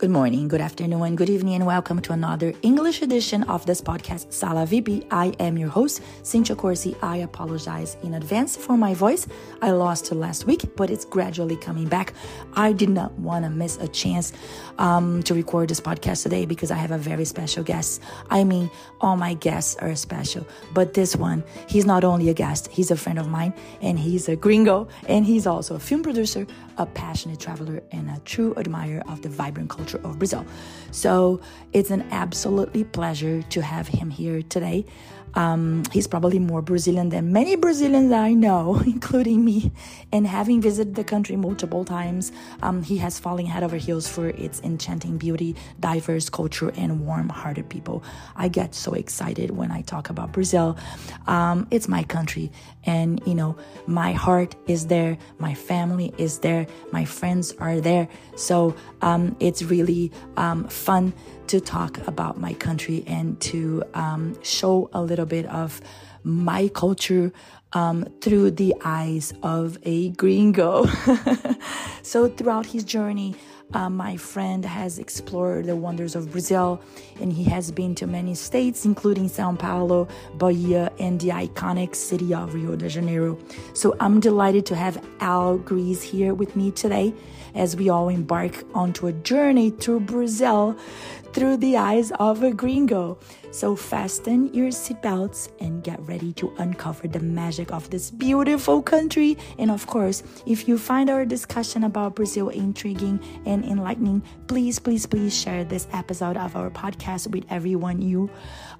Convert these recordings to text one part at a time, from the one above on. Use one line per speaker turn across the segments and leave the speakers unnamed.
Good morning, good afternoon, good evening, and welcome to another English edition of this podcast, Sala VP. I am your host, Cynthia Corsi. I apologize in advance for my voice. I lost it last week, but it's gradually coming back. I did not want to miss a chance um, to record this podcast today because I have a very special guest. I mean, all my guests are special, but this one, he's not only a guest, he's a friend of mine, and he's a gringo, and he's also a film producer, a passionate traveler, and a true admirer of the vibrant culture culture of Brazil. So it's an absolutely pleasure to have him here today. Um, he's probably more Brazilian than many Brazilians I know, including me. And having visited the country multiple times, um, he has fallen head over heels for its enchanting beauty, diverse culture, and warm hearted people. I get so excited when I talk about Brazil. Um, it's my country, and you know, my heart is there, my family is there, my friends are there. So um, it's really um, fun to talk about my country and to um, show a little bit of my culture um, through the eyes of a gringo. so, throughout his journey, uh, my friend has explored the wonders of Brazil and he has been to many states, including Sao Paulo, Bahia, and the iconic city of Rio de Janeiro. So I'm delighted to have Al Greeze here with me today as we all embark onto a journey through Brazil through the eyes of a gringo. So fasten your seatbelts and get ready to uncover the magic of this beautiful country. And of course, if you find our discussion about Brazil intriguing and enlightening, please, please, please share this episode of our podcast with everyone you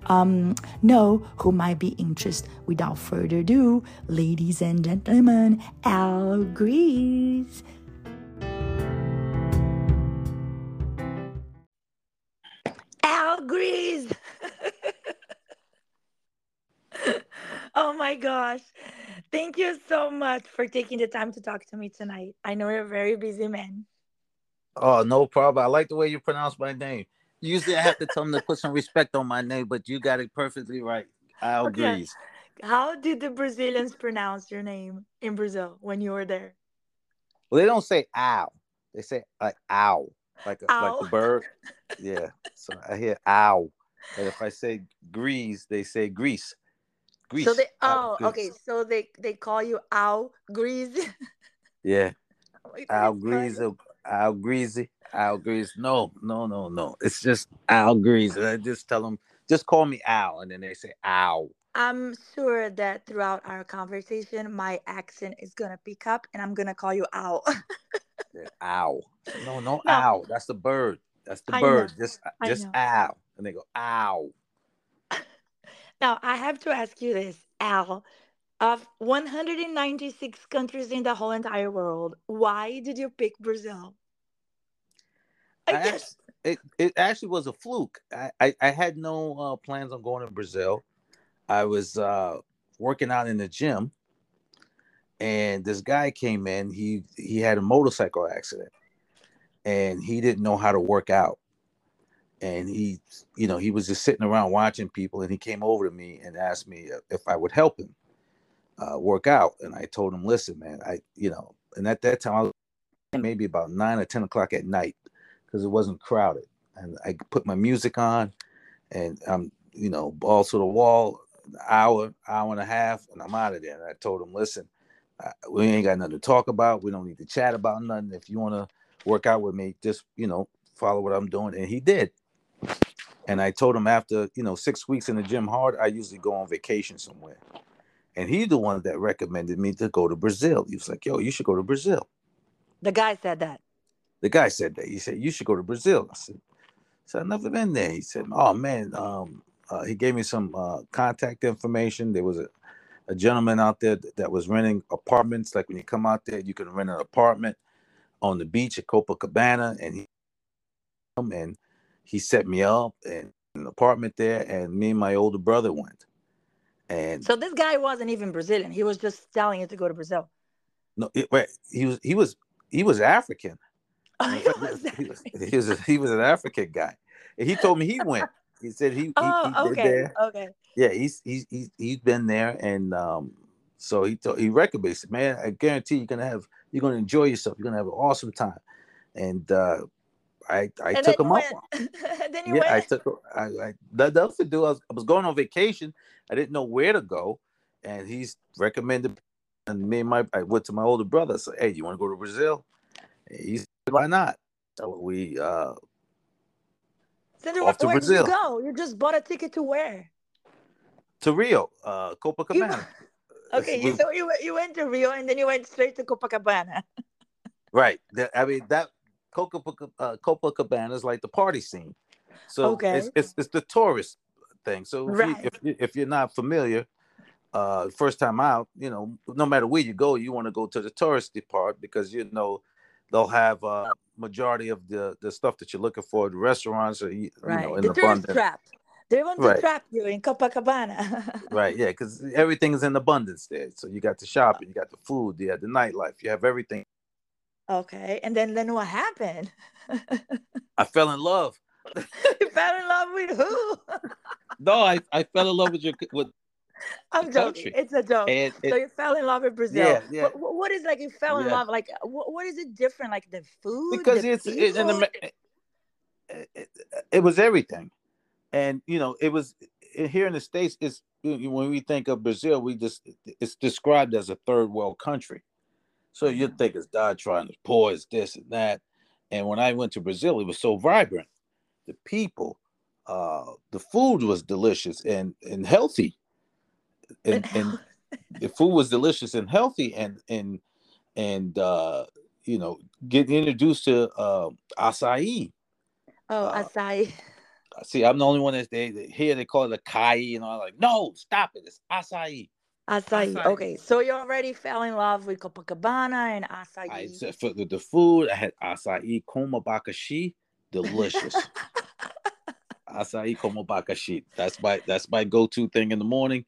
um, know who might be interested. Without further ado, ladies and gentlemen, Al Greeze. Al Greeze. oh my gosh. Thank you so much for taking the time to talk to me tonight. I know you're a very busy man.
Oh, no problem. I like the way you pronounce my name. Usually I have to tell them to put some respect on my name, but you got it perfectly right. Al okay.
How did the Brazilians pronounce your name in Brazil when you were there?
Well, they don't say ow. They say like ow like a, like the bird. Yeah. So I hear ow. And if I say grease, they say grease.
Grease. So they uh, oh grease. okay. So they they call you ow grease.
yeah. Oh ow grease. Ow greasy. Al Greeze. No, no, no, no. It's just Al Greeze. I just tell them, just call me Al, and then they say Ow.
I'm sure that throughout our conversation, my accent is gonna pick up, and I'm gonna call you Al.
ow. No, no, no, ow. That's the bird. That's the I bird. Know. Just just ow. And they go, ow.
Now I have to ask you this, Al. Of 196 countries in the whole entire world, why did you pick Brazil?
I, I guess it, it actually was a fluke. I, I, I had no uh, plans on going to Brazil. I was uh, working out in the gym and this guy came in he he had a motorcycle accident and he didn't know how to work out and he you know he was just sitting around watching people and he came over to me and asked me if i would help him uh, work out and i told him listen man i you know and at that time i was maybe about 9 or 10 o'clock at night because it wasn't crowded and i put my music on and i'm you know balls to the wall hour hour and a half and i'm out of there and i told him listen we ain't got nothing to talk about. We don't need to chat about nothing. If you want to work out with me, just you know, follow what I'm doing. And he did. And I told him after you know six weeks in the gym hard, I usually go on vacation somewhere. And he's the one that recommended me to go to Brazil. He was like, "Yo, you should go to Brazil."
The guy said that.
The guy said that. He said you should go to Brazil. I said, "So I've never been there." He said, "Oh man." Um, uh, he gave me some uh, contact information. There was a a gentleman out there that was renting apartments. Like when you come out there, you can rent an apartment on the beach at Copacabana, and he and he set me up in an apartment there, and me and my older brother went. And
so this guy wasn't even Brazilian; he was just telling you to go to Brazil.
No, it, wait, he was he was he was African. Oh, he, was, he, was, he was he was an African guy, and he told me he went. He said he.
Oh, he, he okay, there. okay.
Yeah, he's he's he's he's been there, and um, so he told, he recommended, man, I guarantee you're gonna have you're gonna enjoy yourself. You're gonna have an awesome time, and uh, I I and took them up.
then you yeah,
went. I took. I, I that else to do. I was, I was going on vacation. I didn't know where to go, and he's recommended. And me and my I went to my older brother. I said, "Hey, you want to go to Brazil?" He said, "Why not?" So we uh
then off to where Brazil. Did you go? You just bought a ticket to where?
To Rio, uh, Copacabana.
You, okay, we, so you you went to Rio and then you went straight to Copacabana.
right. I mean that Copacabana, uh, Copacabana is like the party scene. So okay. it's, it's, it's the tourist thing. So if, right. you, if, if you're not familiar, uh, first time out, you know, no matter where you go, you want to go to the touristy part because you know they'll have uh majority of the the stuff that you're looking for. The restaurants are you
right.
know
in the abundance. trap. They want to right. trap you in Copacabana.
right, yeah, because everything is in abundance there. So you got the shopping, you got the food, you have the nightlife, you have everything
Okay. And then then what happened?
I fell in love.
you fell in love with who?
no, I, I fell in love with your with
I'm joking. Country. It's a joke. So you fell in love with Brazil. Yeah, yeah. What, what is like you fell in yeah. love? Like uh, what, what is it different? Like the food?
Because it's it, in the, it, it, it was everything, and you know it was here in the states. It's when we think of Brazil, we just it's described as a third world country. So you'd think it's trying to poor, it's this and that. And when I went to Brazil, it was so vibrant. The people, uh, the food was delicious and, and healthy. And, and the food was delicious and healthy and and and uh, you know, getting introduced to uh, acai.
Oh, uh, acai.
See, I'm the only one that they here they call it a kai, and I'm like, no, stop it, it's acai.
Acai. acai. Okay, so you already fell in love with Copacabana and acai. I
said for the, the food, I had acai com abacaxi, delicious. acai com abacaxi. That's my that's my go-to thing in the morning.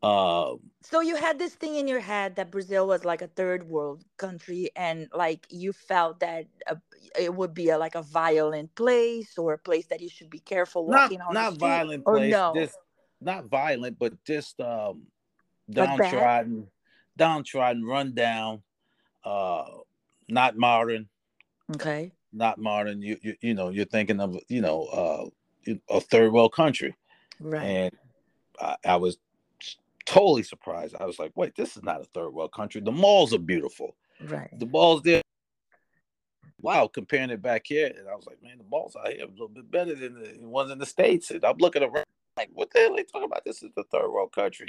Uh,
so you had this thing in your head that Brazil was like a third world country, and like you felt that uh, it would be a, like a violent place or a place that you should be careful walking
not,
on.
Not violent place, no? just not violent, but just um downtrodden, downtrodden, run down, uh, not modern.
Okay.
Not modern. You, you you know you're thinking of you know uh, a third world country,
right?
And I, I was totally surprised. I was like, wait, this is not a third world country. The malls are beautiful.
Right.
The malls there. Wow, comparing it back here, and I was like, man, the malls out here are a little bit better than the ones in the states. And I'm looking around like, what the hell are they talking about? This is the third world country.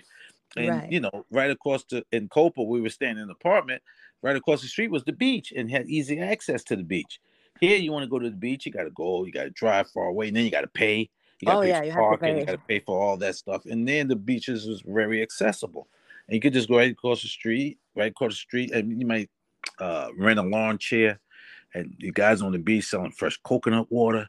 And right. you know, right across the in Copa, we were staying in an apartment. Right across the street was the beach and had easy access to the beach. Here, you want to go to the beach, you got to go, you got to drive far away, and then you got to pay. You got to oh, pay yeah, for you parking, you got to pay for all that stuff. And then the beaches was very accessible. And you could just go right across the street, right across the street, and you might uh, rent a lawn chair, and you guys on the beach selling fresh coconut water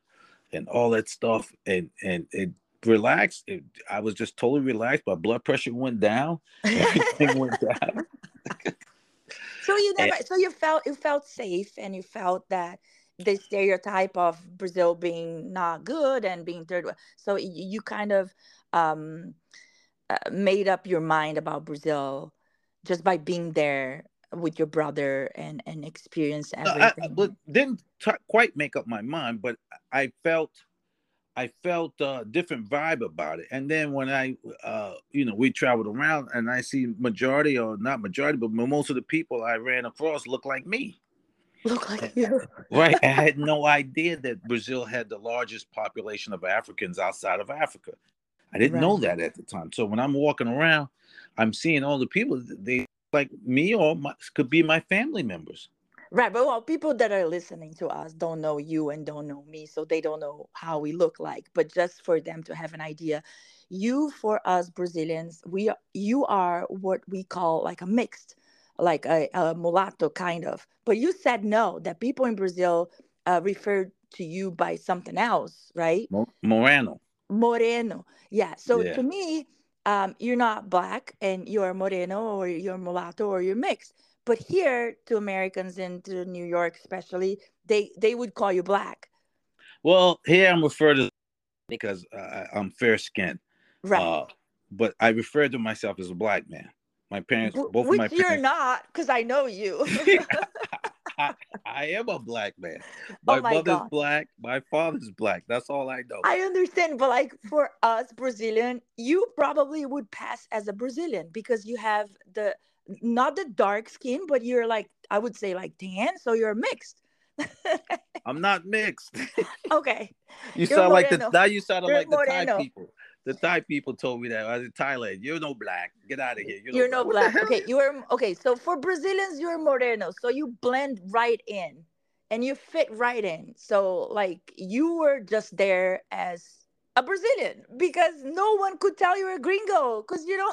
and all that stuff. And and it relaxed. It, I was just totally relaxed. My blood pressure went down. Everything went down.
so you never. And, so you felt you felt safe, and you felt that the stereotype of Brazil being not good and being third. world. So you kind of um, uh, made up your mind about Brazil just by being there with your brother and and experience everything. I,
but didn't t- quite make up my mind, but I felt I felt a different vibe about it. And then when I, uh, you know, we traveled around and I see majority or not majority, but most of the people I ran across look like me.
Look like you.
right. I had no idea that Brazil had the largest population of Africans outside of Africa. I didn't right. know that at the time. So when I'm walking around, I'm seeing all the people, they like me or my, could be my family members.
Right, but well, people that are listening to us don't know you and don't know me, so they don't know how we look like. But just for them to have an idea, you for us Brazilians, we are, you are what we call like a mixed, like a, a mulatto kind of. But you said no, that people in Brazil uh, refer to you by something else, right?
Moreno.
Moreno, yeah. So yeah. to me, um, you're not black and you're moreno or you're mulatto or you're mixed but here, to Americans and to New York, especially, they they would call you black.
Well, here I'm referred to because uh, I'm fair skinned. Right. Uh, but I refer to myself as a black man. My parents, both
Which
of my
parents. you're not, because I know you.
I, I, am a black man. My, oh my mother's God. black. My father's black. That's all I know.
I understand, but like for us Brazilian, you probably would pass as a Brazilian because you have the not the dark skin, but you're like I would say like tan, so you're mixed.
I'm not mixed.
okay.
You you're sound like the now you sound like the Thai people. The Thai people told me that I was in Thailand. You're no black. Get out of here.
You're, you're no, no black. okay, you are okay. So for Brazilians, you're moreno. So you blend right in, and you fit right in. So like you were just there as a Brazilian because no one could tell you're a gringo because you know.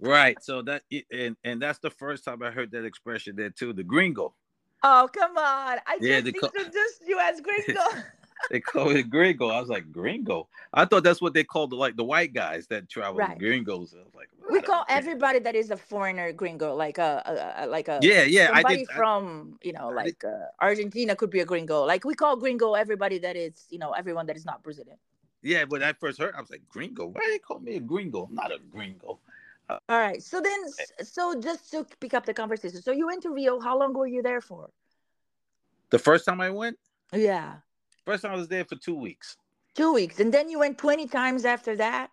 Right. So that and and that's the first time I heard that expression there too. The gringo.
Oh come on! I yeah, just introduced you as gringo.
they call it gringo. I was like, gringo. I thought that's what they called the, like the white guys that travel right. gringos. I was like,
we call everybody that is a foreigner gringo, like a, a, a like a
yeah, yeah.
Somebody I did, from you know like uh, Argentina could be a gringo. Like we call gringo everybody that is you know everyone that is not Brazilian.
Yeah, when I first heard, I was like, gringo. Why they call me a gringo? I'm not a gringo.
Uh, All right. So then, eh so just to pick up the conversation. So you went to Rio. How long were you there for?
The first time I went.
Yeah.
First time I was there for two weeks.
Two weeks, and then you went twenty times after that.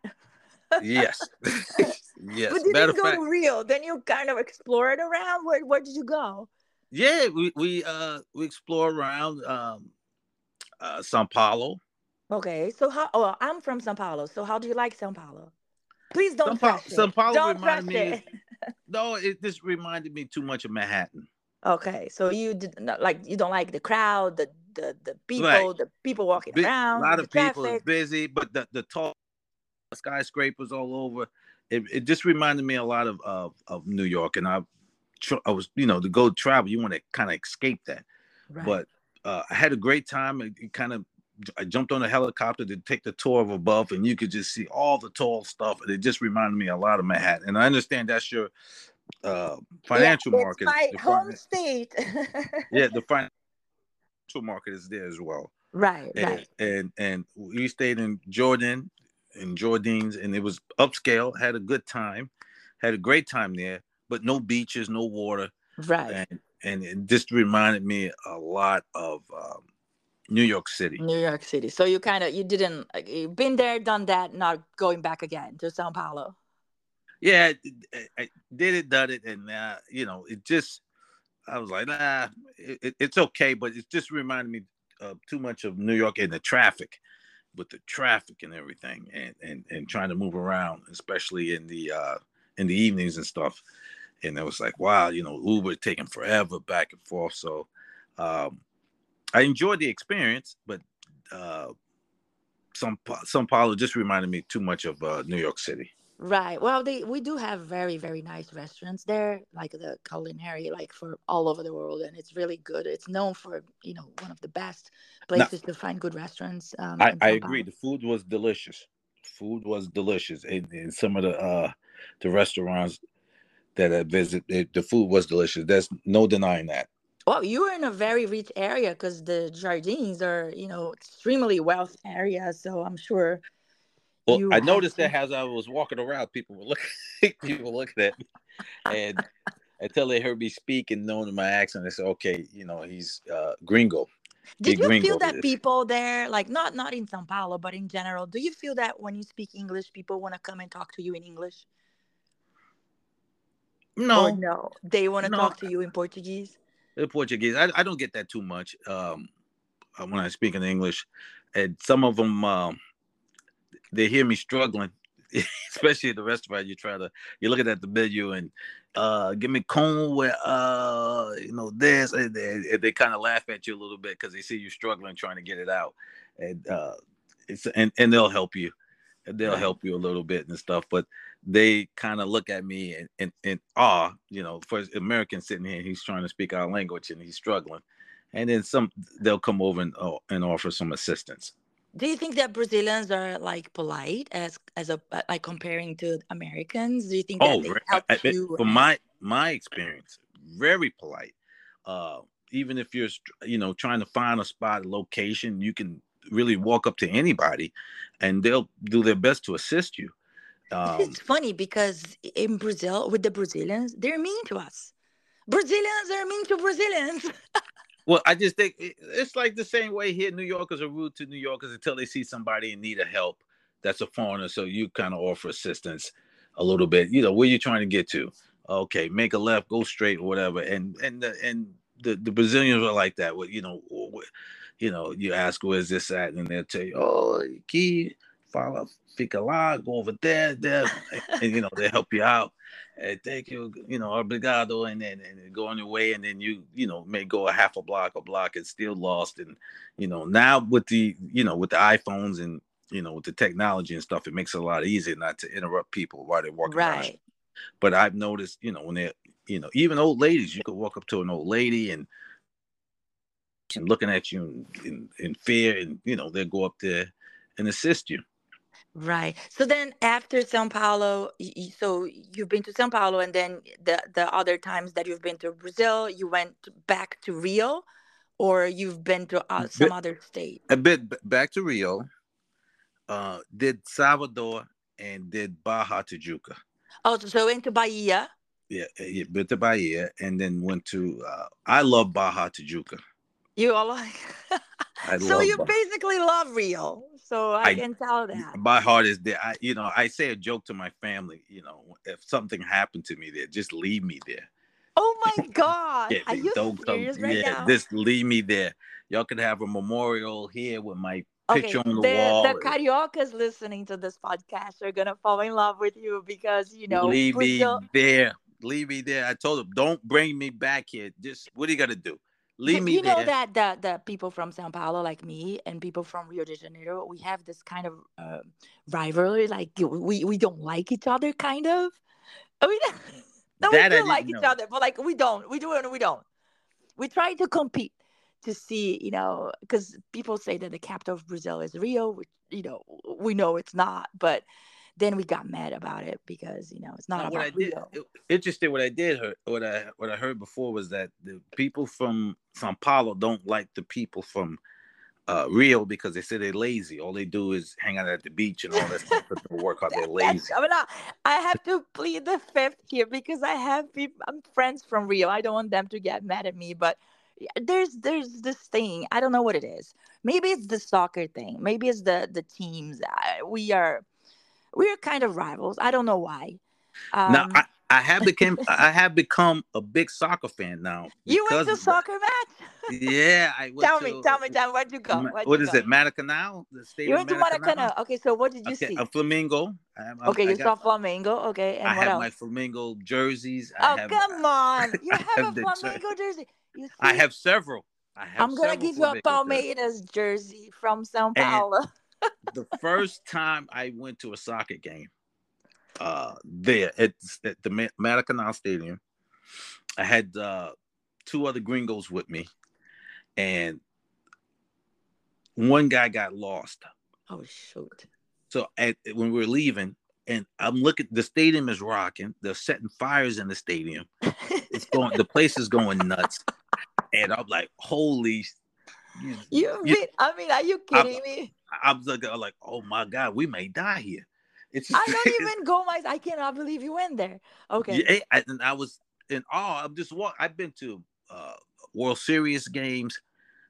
yes.
yes. But you didn't go fact, to Rio. Then you kind of explored around. Where Where did you go?
Yeah, we we uh we explore around um uh Sao Paulo.
Okay, so how? Oh, I'm from Sao Paulo. So how do you like Sao Paulo? Please don't
pa-
Sao
Paulo don't reminded me. It. no, it just reminded me too much of Manhattan.
Okay, so you did not like you don't like the crowd, the the the people, right. the people walking Big, around.
A lot of people are busy, but the the tall skyscrapers all over. It, it just reminded me a lot of of, of New York, and I I was you know to go travel, you want to kind of escape that. Right. But uh, I had a great time. It, it kind of I jumped on a helicopter to take the tour of above, and you could just see all the tall stuff. And it just reminded me a lot of Manhattan. And I understand that's your uh, financial yeah, market.
My home fin- state.
yeah, the financial market is there as well.
Right,
and,
right.
And and we stayed in Jordan, in Jardins, and it was upscale. Had a good time, had a great time there, but no beaches, no water.
Right.
And and it just reminded me a lot of um, New York City.
New York City. So you kind of you didn't you've been there, done that, not going back again to Sao Paulo
yeah, I, I did it, done it, and uh, you know, it just I was like, nah, it, it's okay, but it just reminded me of too much of New York and the traffic, with the traffic and everything, and and and trying to move around, especially in the uh in the evenings and stuff. And it was like, wow, you know, Uber taking forever back and forth. So um I enjoyed the experience, but uh some Sao Paulo just reminded me too much of uh, New York City.
Right. Well, they we do have very very nice restaurants there, like the culinary, like for all over the world, and it's really good. It's known for you know one of the best places now, to find good restaurants.
Um, I, I agree. The food was delicious. Food was delicious, and, and some of the uh the restaurants that I visited, the food was delicious. There's no denying that.
Well, you were in a very rich area because the Jardins are, you know, extremely wealth area. So I'm sure
well, I noticed to... that as I was walking around, people were looking, people looking at me, and until they heard me speak and knowing my accent, they said, "Okay, you know, he's uh, gringo."
Did you feel that people there, like not not in São Paulo, but in general, do you feel that when you speak English, people want to come and talk to you in English?
No,
or no, they want to no. talk to you in Portuguese.
In Portuguese, I, I don't get that too much um, uh, when I speak in English, and some of them. Um, they hear me struggling, especially at the restaurant. You try to you're looking at the menu and uh give me cone with uh you know this and they, they kind of laugh at you a little bit because they see you struggling trying to get it out and uh it's and, and they'll help you and they'll help you a little bit and stuff but they kind of look at me and in, in, in awe you know for american sitting here he's trying to speak our language and he's struggling and then some they'll come over and, uh, and offer some assistance
do you think that Brazilians are like polite as as a uh, like comparing to Americans? Do you think oh, I, you?
From my my experience, very polite. Uh, even if you're you know trying to find a spot, a location, you can really walk up to anybody, and they'll do their best to assist you.
Um, it's funny because in Brazil, with the Brazilians, they're mean to us. Brazilians are mean to Brazilians.
well, I just think it's like the same way here. New Yorkers are rude to New Yorkers until they see somebody in need of help that's a foreigner. So you kind of offer assistance a little bit. You know, where you trying to get to? Okay, make a left, go straight, or whatever. And and the, and the, the Brazilians are like that. With you know, you know, you ask where's this at, and they'll tell you, oh, key, follow, fica go over there, there, and you know they help you out. And thank you, you know, obrigado, and then and go on your way, and then you, you know, may go a half a block, a block, and still lost. And you know, now with the, you know, with the iPhones and you know, with the technology and stuff, it makes it a lot easier not to interrupt people while they're walking.
Right.
But I've noticed, you know, when they're, you know, even old ladies, you could walk up to an old lady and and looking at you in, in, in fear and you know they'll go up there and assist you
right so then after sao paulo so you've been to sao paulo and then the the other times that you've been to brazil you went back to rio or you've been to uh, some bit, other state
a bit back to rio uh did salvador and did Barra Tijuca
oh so into bahia
yeah, yeah, been to Bahia, and then went to. Uh, I love Barra Tijuca.
You all like. so you basically love Rio. So I, I, can tell that.
My heart is there. I, you know, I say a joke to my family. You know, if something happened to me there, just leave me there.
Oh my God! yeah, Are you don't serious come, right yeah, now?
Just leave me there. Y'all could have a memorial here with my picture okay, on the,
the,
wall.
The cariocas listening to this podcast are gonna fall in love with you because you know.
Leave Brazil- me there. Leave me there. I told them, don't bring me back here. Just what are you gonna do? Leave me
you know
there.
that the, the people from Sao Paulo, like me, and people from Rio de Janeiro, we have this kind of uh, rivalry. Like we we don't like each other, kind of. I mean, no, we do like know. each other, but like we don't. We do it and we don't. We try to compete to see, you know, because people say that the capital of Brazil is Rio, which you know we know it's not, but then we got mad about it because you know it's not about what I did,
Interesting. What I did heard, what I what I heard before was that the people from Sao Paulo don't like the people from uh, Rio because they say they're lazy. All they do is hang out at the beach and all that stuff. But work out. They're lazy.
I mean, I have to plead the fifth here because I have people. I'm friends from Rio. I don't want them to get mad at me, but there's there's this thing. I don't know what it is. Maybe it's the soccer thing. Maybe it's the the teams. we are we're kind of rivals. I don't know why.
Um, now I, I have become I have become a big soccer fan now.
You went to soccer match?
Yeah, I
tell
to,
me, tell me, tell me, where'd you go? Where'd
what
you
is
go?
it, Maracanã? The
you went to Maracanã. Okay, so what did you
okay,
see?
A flamingo.
I, okay, I you got, saw flamingo. Okay, and
I
what
have
else?
my flamingo jerseys.
oh
have,
come on! You have, have a Flamengo jersey. You see?
I have several. I have
I'm gonna give you a Palmeiras jersey from São Paulo.
The first time I went to a soccer game, uh, there at, at the Maracanã Stadium. I had uh, two other gringos with me, and one guy got lost.
Oh shoot!
So at, when we were leaving, and I'm looking, the stadium is rocking. They're setting fires in the stadium. It's going, the place is going nuts, and I'm like, holy.
You, you, you I mean, are you kidding
I'm,
me?
I'm like, like, oh my god, we may die here.
It's I don't even go my. I cannot believe you went there. Okay. Yeah,
I, and I was in awe. I'm just walk. I've been to uh, World Series games,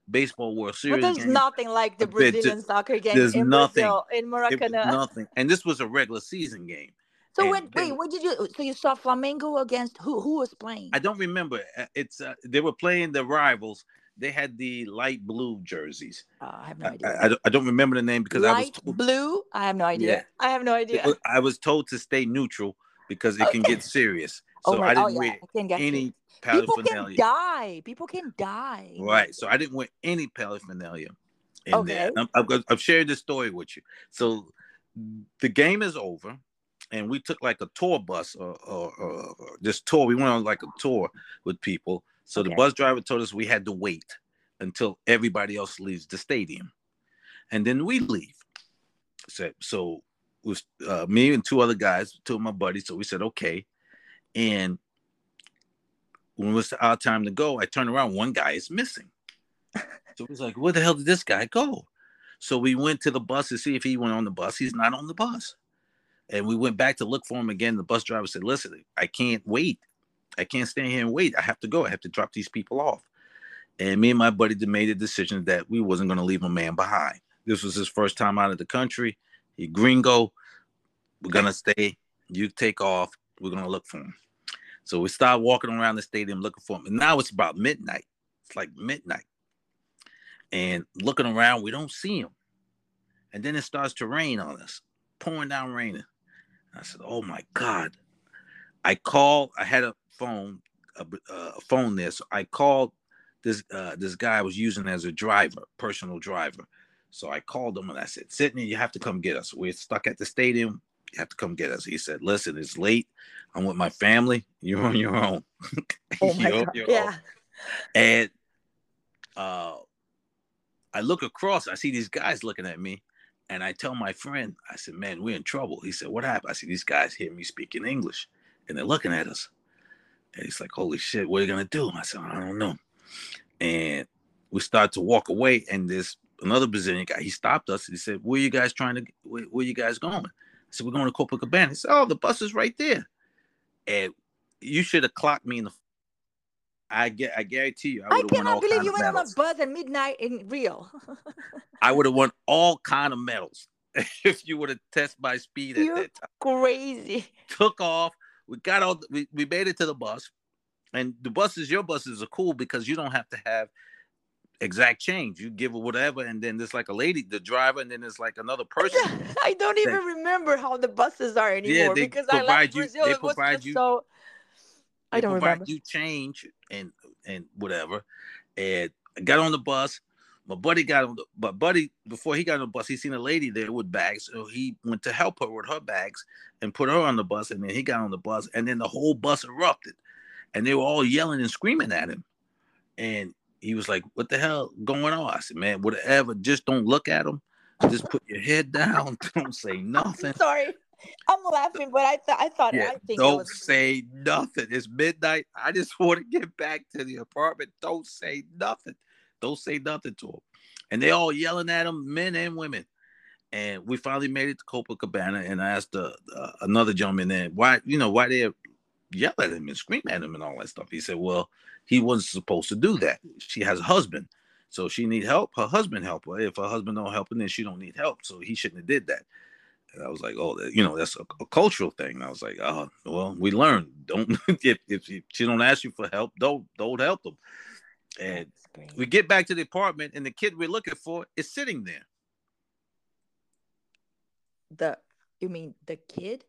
baseball World Series.
But there's
games.
nothing like the Brazilian to, soccer game there's in nothing, Brazil, in Maracanã.
Nothing. And this was a regular season game.
So when, wait, what did you? So you saw Flamengo against who? Who was playing?
I don't remember. Uh, it's uh, they were playing the rivals, they had the light blue jerseys.
Uh, I have no idea.
I, I, I, don't remember the name because
light
I was
told, blue. I have no idea. Yeah. I have no idea.
Was, I was told to stay neutral because it can get serious. So oh my, I didn't oh, yeah. wear any paraphernalia.
People can die. People can die.
Right. So I didn't wear any paraphernalia in okay. there. I'm, I'm, I've shared this story with you. So the game is over and we took like a tour bus or, or, or, this tour. We went on like a tour with people so okay. the bus driver told us we had to wait until everybody else leaves the stadium, and then we leave. So, so it was uh, me and two other guys, two of my buddies. So we said okay, and when it was our time to go, I turned around. One guy is missing. So it was like, where the hell did this guy go? So we went to the bus to see if he went on the bus. He's not on the bus. And we went back to look for him again. The bus driver said, Listen, I can't wait I can't stand here and wait. I have to go. I have to drop these people off. And me and my buddy made a decision that we wasn't going to leave a man behind. This was his first time out of the country. He gringo. We're gonna stay. You take off. We're gonna look for him. So we start walking around the stadium looking for him. And now it's about midnight. It's like midnight. And looking around, we don't see him. And then it starts to rain on us, pouring down raining. I said, "Oh my God!" I called. I had a phone, a, a phone there. So I called this uh, this guy I was using as a driver, personal driver. So I called him and I said, Sydney, you have to come get us. We're stuck at the stadium. You have to come get us. He said, Listen, it's late. I'm with my family. You're on your own.
Oh my God. yeah. Own.
And uh, I look across, I see these guys looking at me, and I tell my friend, I said, Man, we're in trouble. He said, What happened? I said, These guys hear me speaking English and they're looking at us. And he's like, Holy shit, what are you gonna do? And I said, I don't know. And we start to walk away, and this another Brazilian guy, he stopped us and he said, Where are you guys trying to where, where you guys going? I said, We're going to Copacabana. He said, Oh, the bus is right there. And you should have clocked me in the I get I guarantee you
I, I cannot believe you went on a bus at midnight in Rio.
I would have won all kind of medals if you would have tested my speed at
You're
that time.
Crazy.
Took off. We got all we, we made it to the bus. And the buses, your buses are cool because you don't have to have exact change. You give it whatever, and then there's like a lady, the driver, and then there's like another person.
I don't even that, remember how the buses are anymore yeah, they because provide I left Brazil. You, they provide you, so I don't provide remember.
you change and and whatever. And I got on the bus. My buddy got on the but buddy before he got on the bus, he seen a lady there with bags. So he went to help her with her bags and put her on the bus. And then he got on the bus, and then the whole bus erupted. And they were all yelling and screaming at him. And he was like, "What the hell going on?" I said, "Man, whatever. Just don't look at him. Just put your head down. Don't say nothing."
Sorry, I'm laughing, but I thought I thought yeah, I think
don't was... say nothing. It's midnight. I just want to get back to the apartment. Don't say nothing. Don't say nothing to him. And they all yelling at him, men and women. And we finally made it to Copacabana, and I asked uh, uh, another gentleman there, why, you know, why they yell at him and scream at him and all that stuff. He said, well, he wasn't supposed to do that. She has a husband, so she need help. Her husband help her. If her husband don't help her, then she don't need help. So he shouldn't have did that. And I was like, oh, you know, that's a, a cultural thing. And I was like, oh, well, we learn. Don't if if she don't ask you for help, don't don't help them. And we get back to the apartment, and the kid we're looking for is sitting there.
The you mean the kid?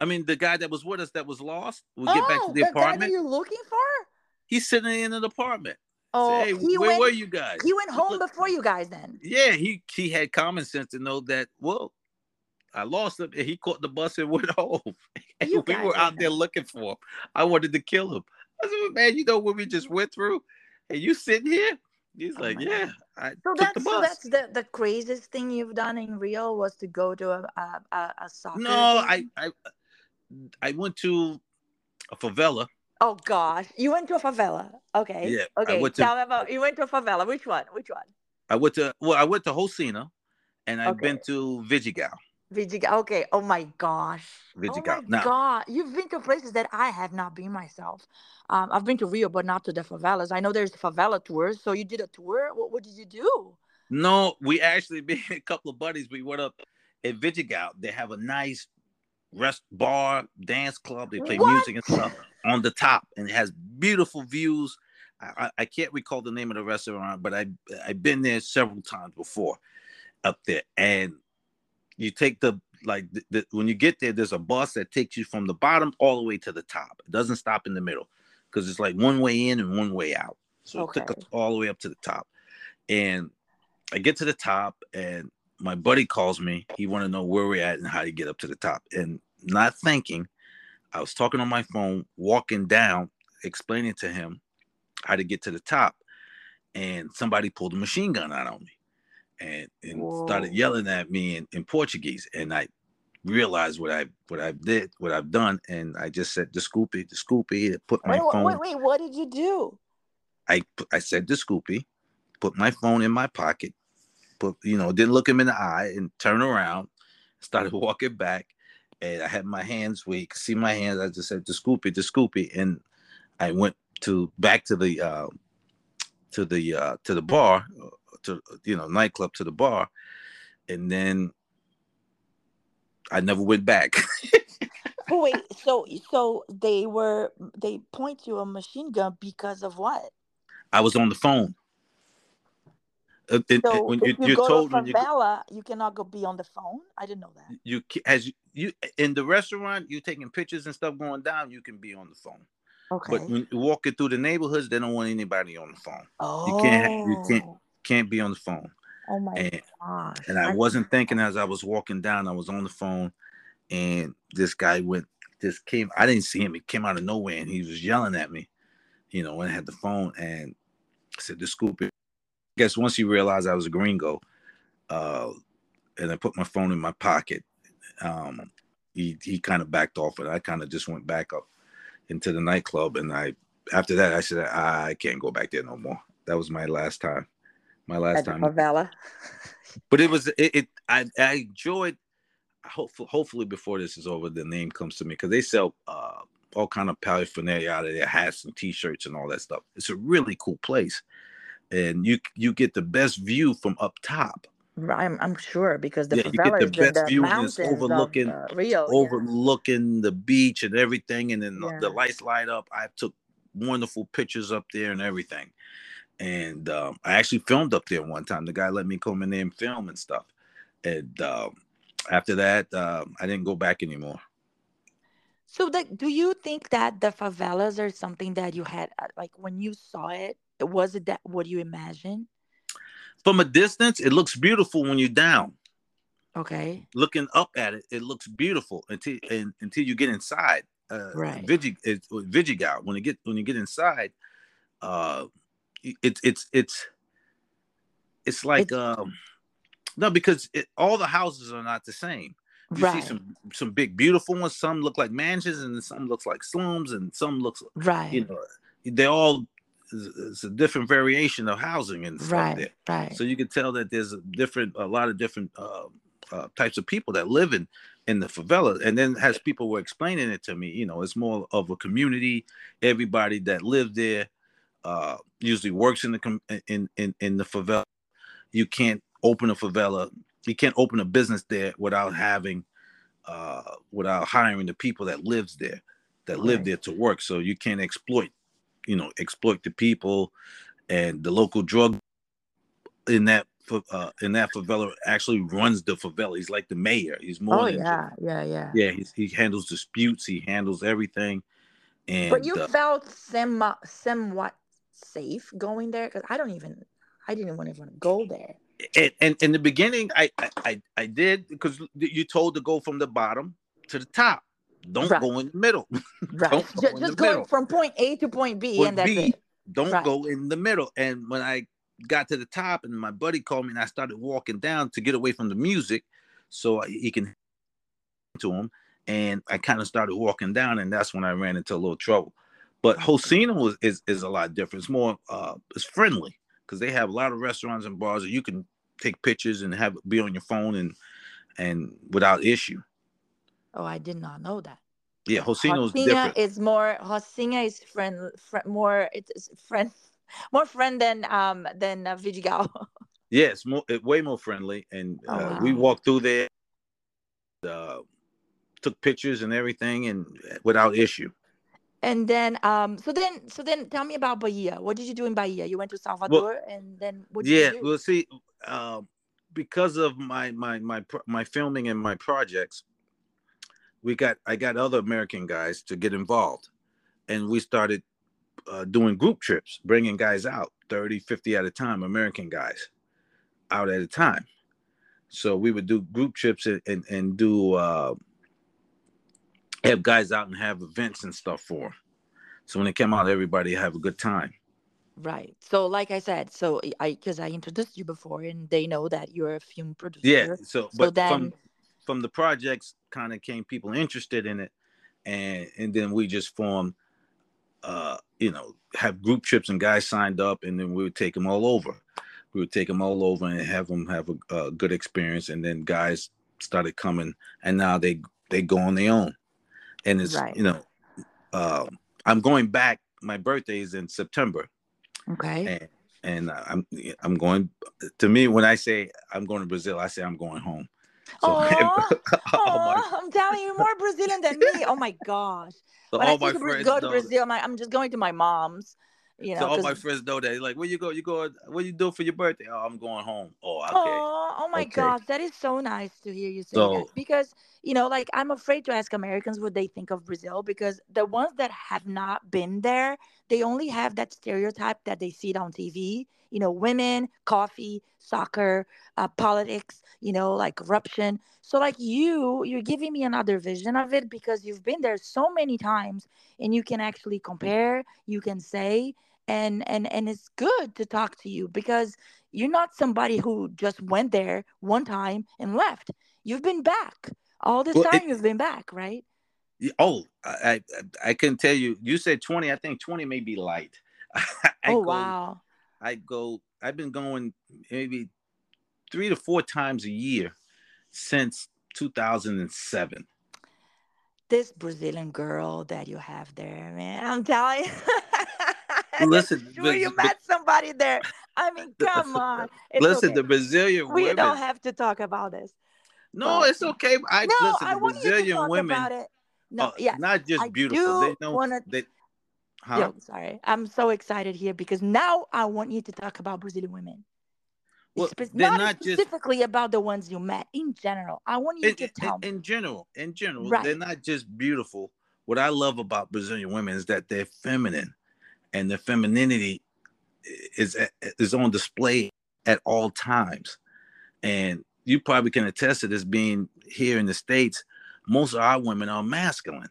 I mean, the guy that was with us that was lost. We oh, get back to oh, the, the apartment. Guy
that you're looking for?
He's sitting in an apartment.
Oh,
Say, hey, where
went,
were you guys?
He went home before you guys then.
Yeah, he he had common sense to know that. Well, I lost him, and he caught the bus and went home. and we were out there looking for him. I wanted to kill him. I said, man, you know what we just went through, and you sitting here. He's oh like, yeah.
So that's so that's the, the craziest thing you've done in Rio was to go to a a, a soccer.
No, I I I went to a favela
Oh gosh, you went to a favela. Okay. Yeah. Okay. To, Tell me about you went to a favela. Which one? Which one?
I went to well, I went to Rocinha, and I've okay. been to Vidigal.
Vidigal. Okay. Oh my gosh. Vidigal. Oh my now, god, you've been to places that I have not been myself. Um, I've been to Rio, but not to the favelas. I know there's favela tours. So you did a tour. What, what did you do?
No, we actually been a couple of buddies. We went up at Vidigal. They have a nice rest bar, dance club. They play what? music and stuff on the top, and it has beautiful views. I, I, can't recall the name of the restaurant, but I I've been there several times before up there. And you take the like the, the, when you get there, there's a bus that takes you from the bottom all the way to the top. It doesn't stop in the middle because it's like one way in and one way out. So okay. it took us all the way up to the top. And I get to the top, and my buddy calls me. He want to know where we're at and how to get up to the top. And not thinking, I was talking on my phone, walking down, explaining to him how to get to the top, and somebody pulled a machine gun out on me, and and started yelling at me in, in Portuguese, and I realized what I what I did, what I've done, and I just said the Scoopy, the Scoopy, put my
wait,
phone.
Wait, wait, what did you do?
I I said the Scoopy, put my phone in my pocket, put you know, didn't look him in the eye, and turn around, started walking back, and I had my hands where you could see my hands. I just said the Scoopy, the Scoopy, and I went to back to the uh, to the uh, to the bar, to you know nightclub to the bar, and then I never went back.
oh, wait, so so they were they point you a machine gun because of what?
I was on the phone.
Uh, and, so and when if you, you go told to favela, you, you cannot go be on the phone. I didn't know that.
You as you, you in the restaurant, you're taking pictures and stuff going down. You can be on the phone. Okay. But when you're walking through the neighborhoods, they don't want anybody on the phone. Oh. You can't. You can't. Can't be on the phone.
Oh my and, gosh.
And I, wasn't thinking as I was walking down. I was on the phone, and this guy went. This came. I didn't see him. He came out of nowhere, and he was yelling at me. You know, when I had the phone, and I said, "The scoop." I guess once he realized I was a gringo, uh, and I put my phone in my pocket, um, he he kind of backed off, and I kind of just went back up into the nightclub, and I after that I said I can't go back there no more. That was my last time. My last At time.
Favela.
but it was it, it I I enjoyed hopefully hopefully before this is over the name comes to me because they sell uh all kind of paraphernalia out of there hats and t-shirts and all that stuff it's a really cool place and you you get the best view from up top
I'm, I'm sure because the yeah, you get the best the, view and it's overlooking of, uh, Rio,
overlooking yeah. the beach and everything, and then yeah. the, the, lights light up. I took wonderful pictures up there and everything, and um, I actually filmed up there one time. The guy let me come in there and film and stuff, and um, after that, um, I didn't go back anymore.
So, like, do you think that the favelas are something that you had, uh, like, when you saw it, was it that what you imagined?
From a distance, it looks beautiful when you're down.
Okay.
Looking up at it, it looks beautiful until and, until you get inside. Uh, right. Vigi, it, Vidigal. When you get when you get inside, uh, it's it's it's it's like it's, um no because it, all the houses are not the same. You right. see some some big beautiful ones. Some look like mansions, and some looks like slums, and some looks
right.
You know, they all it's a different variation of housing and stuff right, there. Right. So you can tell that there's a different, a lot of different uh, uh, types of people that live in in the favela. And then as people were explaining it to me, you know, it's more of a community. Everybody that lived there uh, usually works in the in in in the favela. You can't open a favela. You can't open a business there without having, uh, without hiring the people that lives there, that right. live there to work. So you can't exploit you know exploit the people and the local drug in that uh, in that favela actually runs the favela. He's like the mayor. He's more.
Oh yeah, just, yeah, yeah.
Yeah, he handles disputes. He handles everything. And
but you uh, felt somewhat somewhat safe going there because I don't even I didn't want to go there.
And, and in the beginning, I I I did because you told to go from the bottom to the top. Don't right. go in the middle.
right. Go just, just middle. from point A to point B, point and that's B, it.
Don't right. go in the middle. And when I got to the top, and my buddy called me, and I started walking down to get away from the music, so he can to him. And I kind of started walking down, and that's when I ran into a little trouble. But Rocinha was is, is a lot different. It's more uh it's friendly because they have a lot of restaurants and bars that you can take pictures and have be on your phone and and without issue.
Oh, I did not know that.
Yeah, Rocinha is different.
is more Rocinha is friend, friend more it's friend more friend than um than uh, Vidigal.
yeah, it's more it, way more friendly, and oh, uh, wow. we walked through there, uh, took pictures and everything, and uh, without issue.
And then, um, so then, so then, tell me about Bahia. What did you do in Bahia? You went to Salvador, well, and then what? yeah,
well, see, uh, because of my my my my filming and my projects, we got I got other American guys to get involved, and we started uh, doing group trips, bringing guys out 30, 50 at a time, American guys out at a time. So we would do group trips and and, and do uh, have guys out and have events and stuff for. So when they come out, everybody have a good time.
Right. So, like I said, so I because I introduced you before, and they know that you're a film producer.
Yeah. So, so but then, from from the projects, kind of came people interested in it, and and then we just formed, uh, you know, have group trips and guys signed up, and then we would take them all over. We would take them all over and have them have a, a good experience, and then guys started coming, and now they they go on their own, and it's right. you know, uh, I'm going back my birthday is in September.
Okay.
And, and I'm I'm going. To me, when I say I'm going to Brazil, I say I'm going home.
So, oh, my, I'm telling you, more Brazilian than me. Oh my gosh! So when all I my friends go to Brazil, I'm, like, I'm just going to my mom's. You know,
so all my friends know that. Like, where you go? You go? What you do for your birthday? Oh, I'm going home. Oh, okay.
Oh, oh my okay. gosh, that is so nice to hear you say so, that. Because you know, like I'm afraid to ask Americans what they think of Brazil because the ones that have not been there, they only have that stereotype that they see it on TV. You know, women, coffee, soccer, uh, politics. You know, like corruption. So, like you, you're giving me another vision of it because you've been there so many times, and you can actually compare. You can say and and and it's good to talk to you because you're not somebody who just went there one time and left you've been back all this well, time it, you've been back right
oh I, I i can tell you you said 20 i think 20 may be light
oh go, wow
i go i've been going maybe three to four times a year since 2007
this brazilian girl that you have there man i'm telling you
listen,
sure you met somebody there. I mean, come on.
It's listen, okay. the Brazilian
we
women.
don't have to talk about this.
No, but, it's okay. I
no,
listen,
I want Brazilian you to talk
women.
About it. No, yeah,
not just
I
beautiful.
they
don't.
Wanna,
they,
huh? Yo, sorry, I'm so excited here because now I want you to talk about Brazilian women.
Well, they're not,
not specifically
just,
about the ones you met. In general, I want you
in,
to tell
in. In general, in general,
right.
they're not just beautiful. What I love about Brazilian women is that they're feminine and the femininity is is on display at all times. And you probably can attest to this being here in the states. Most of our women are masculine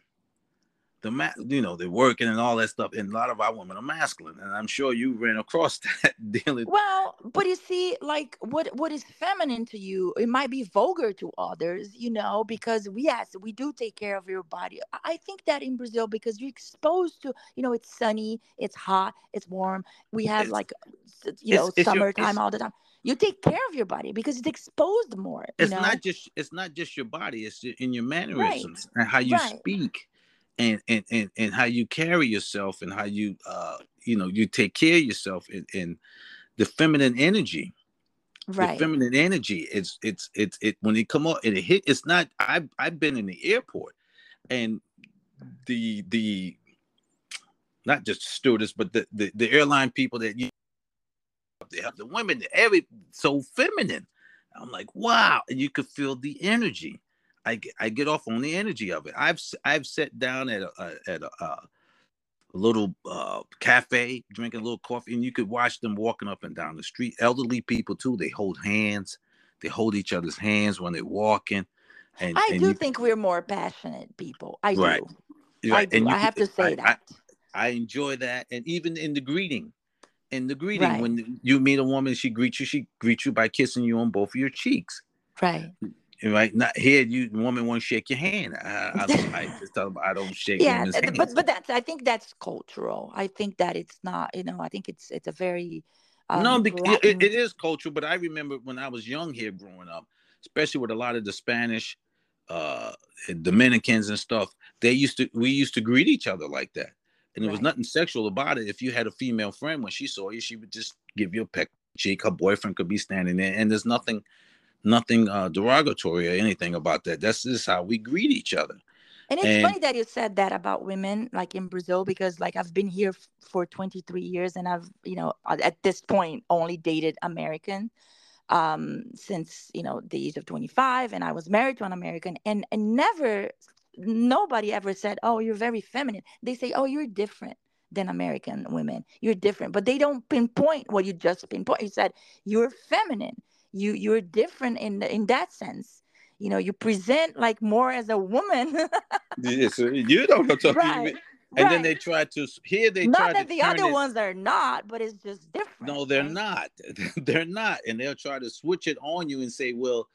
the ma- you know they're working and all that stuff and a lot of our women are masculine and i'm sure you ran across that dealing
well but you see like what what is feminine to you it might be vulgar to others you know because we yes we do take care of your body i think that in brazil because you're exposed to you know it's sunny it's hot it's warm we have it's, like you know it's, summertime all the time you take care of your body because it's exposed more
it's
know?
not just it's not just your body it's in your mannerisms right. and how you right. speak and, and and and how you carry yourself and how you uh you know you take care of yourself and, and the feminine energy
right.
the feminine energy it's it's it's it when it come up and it hit it's not i've i've been in the airport and the the not just stewardess but the the, the airline people that you they have the women every so feminine. I'm like wow and you could feel the energy I get, I get off on the energy of it. I've I've sat down at a, at a, a little uh, cafe drinking a little coffee, and you could watch them walking up and down the street. Elderly people too. They hold hands. They hold each other's hands when they're walking. And
I
and
do
you,
think we're more passionate people. I
right.
do. Right. I do. I have to say
I,
that.
I, I, enjoy that, and even in the greeting, in the greeting,
right.
when you meet a woman, she greets you. She greets you by kissing you on both of your cheeks.
Right
right not here you woman won't shake your hand. I, I, I just tell them i don't shake
yeah but but that's i think that's cultural. I think that it's not you know i think it's it's a very
um, no because it, it is cultural but i remember when i was young here growing up especially with a lot of the spanish uh dominicans and stuff they used to we used to greet each other like that. And there right. was nothing sexual about it. If you had a female friend when she saw you she would just give you a peck cheek her boyfriend could be standing there and there's nothing nothing uh, derogatory or anything about that. That's just how we greet each other.
And it's and, funny that you said that about women, like in Brazil, because like I've been here f- for 23 years, and I've, you know, at this point only dated American um, since you know the age of 25, and I was married to an American, and and never, nobody ever said, "Oh, you're very feminine." They say, "Oh, you're different." than American women. You're different, but they don't pinpoint what you just pinpoint. You said you're feminine you you're different in in that sense you know you present like more as a woman
yes you don't know talking right. And right. then they try to here they
not
try
that the other it, ones are not, but it's just different.
No, they're right? not. they're not, and they'll try to switch it on you and say, "Well,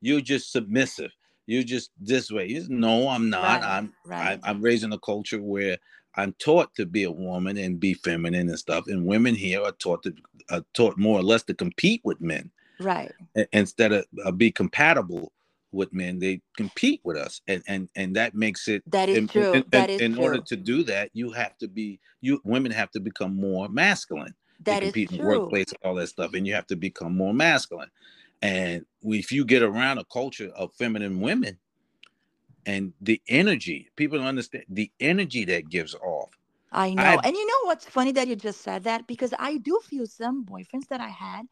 you're just submissive. You're just this way." you no, I'm not. I'm I, I'm raising a culture where I'm taught to be a woman and be feminine and stuff, and women here are taught to are taught more or less to compete with men
right.
Instead of uh, be compatible with men they compete with us. And and and that makes it
that is
in,
true.
in,
that
in,
is
in
true.
order to do that you have to be you women have to become more masculine.
That
they
is
compete in the
true.
workplace all that stuff and you have to become more masculine. And if you get around a culture of feminine women and the energy people don't understand the energy that gives off.
I know.
I-
and you know what's funny that you just said that? Because I do feel some boyfriends that I had,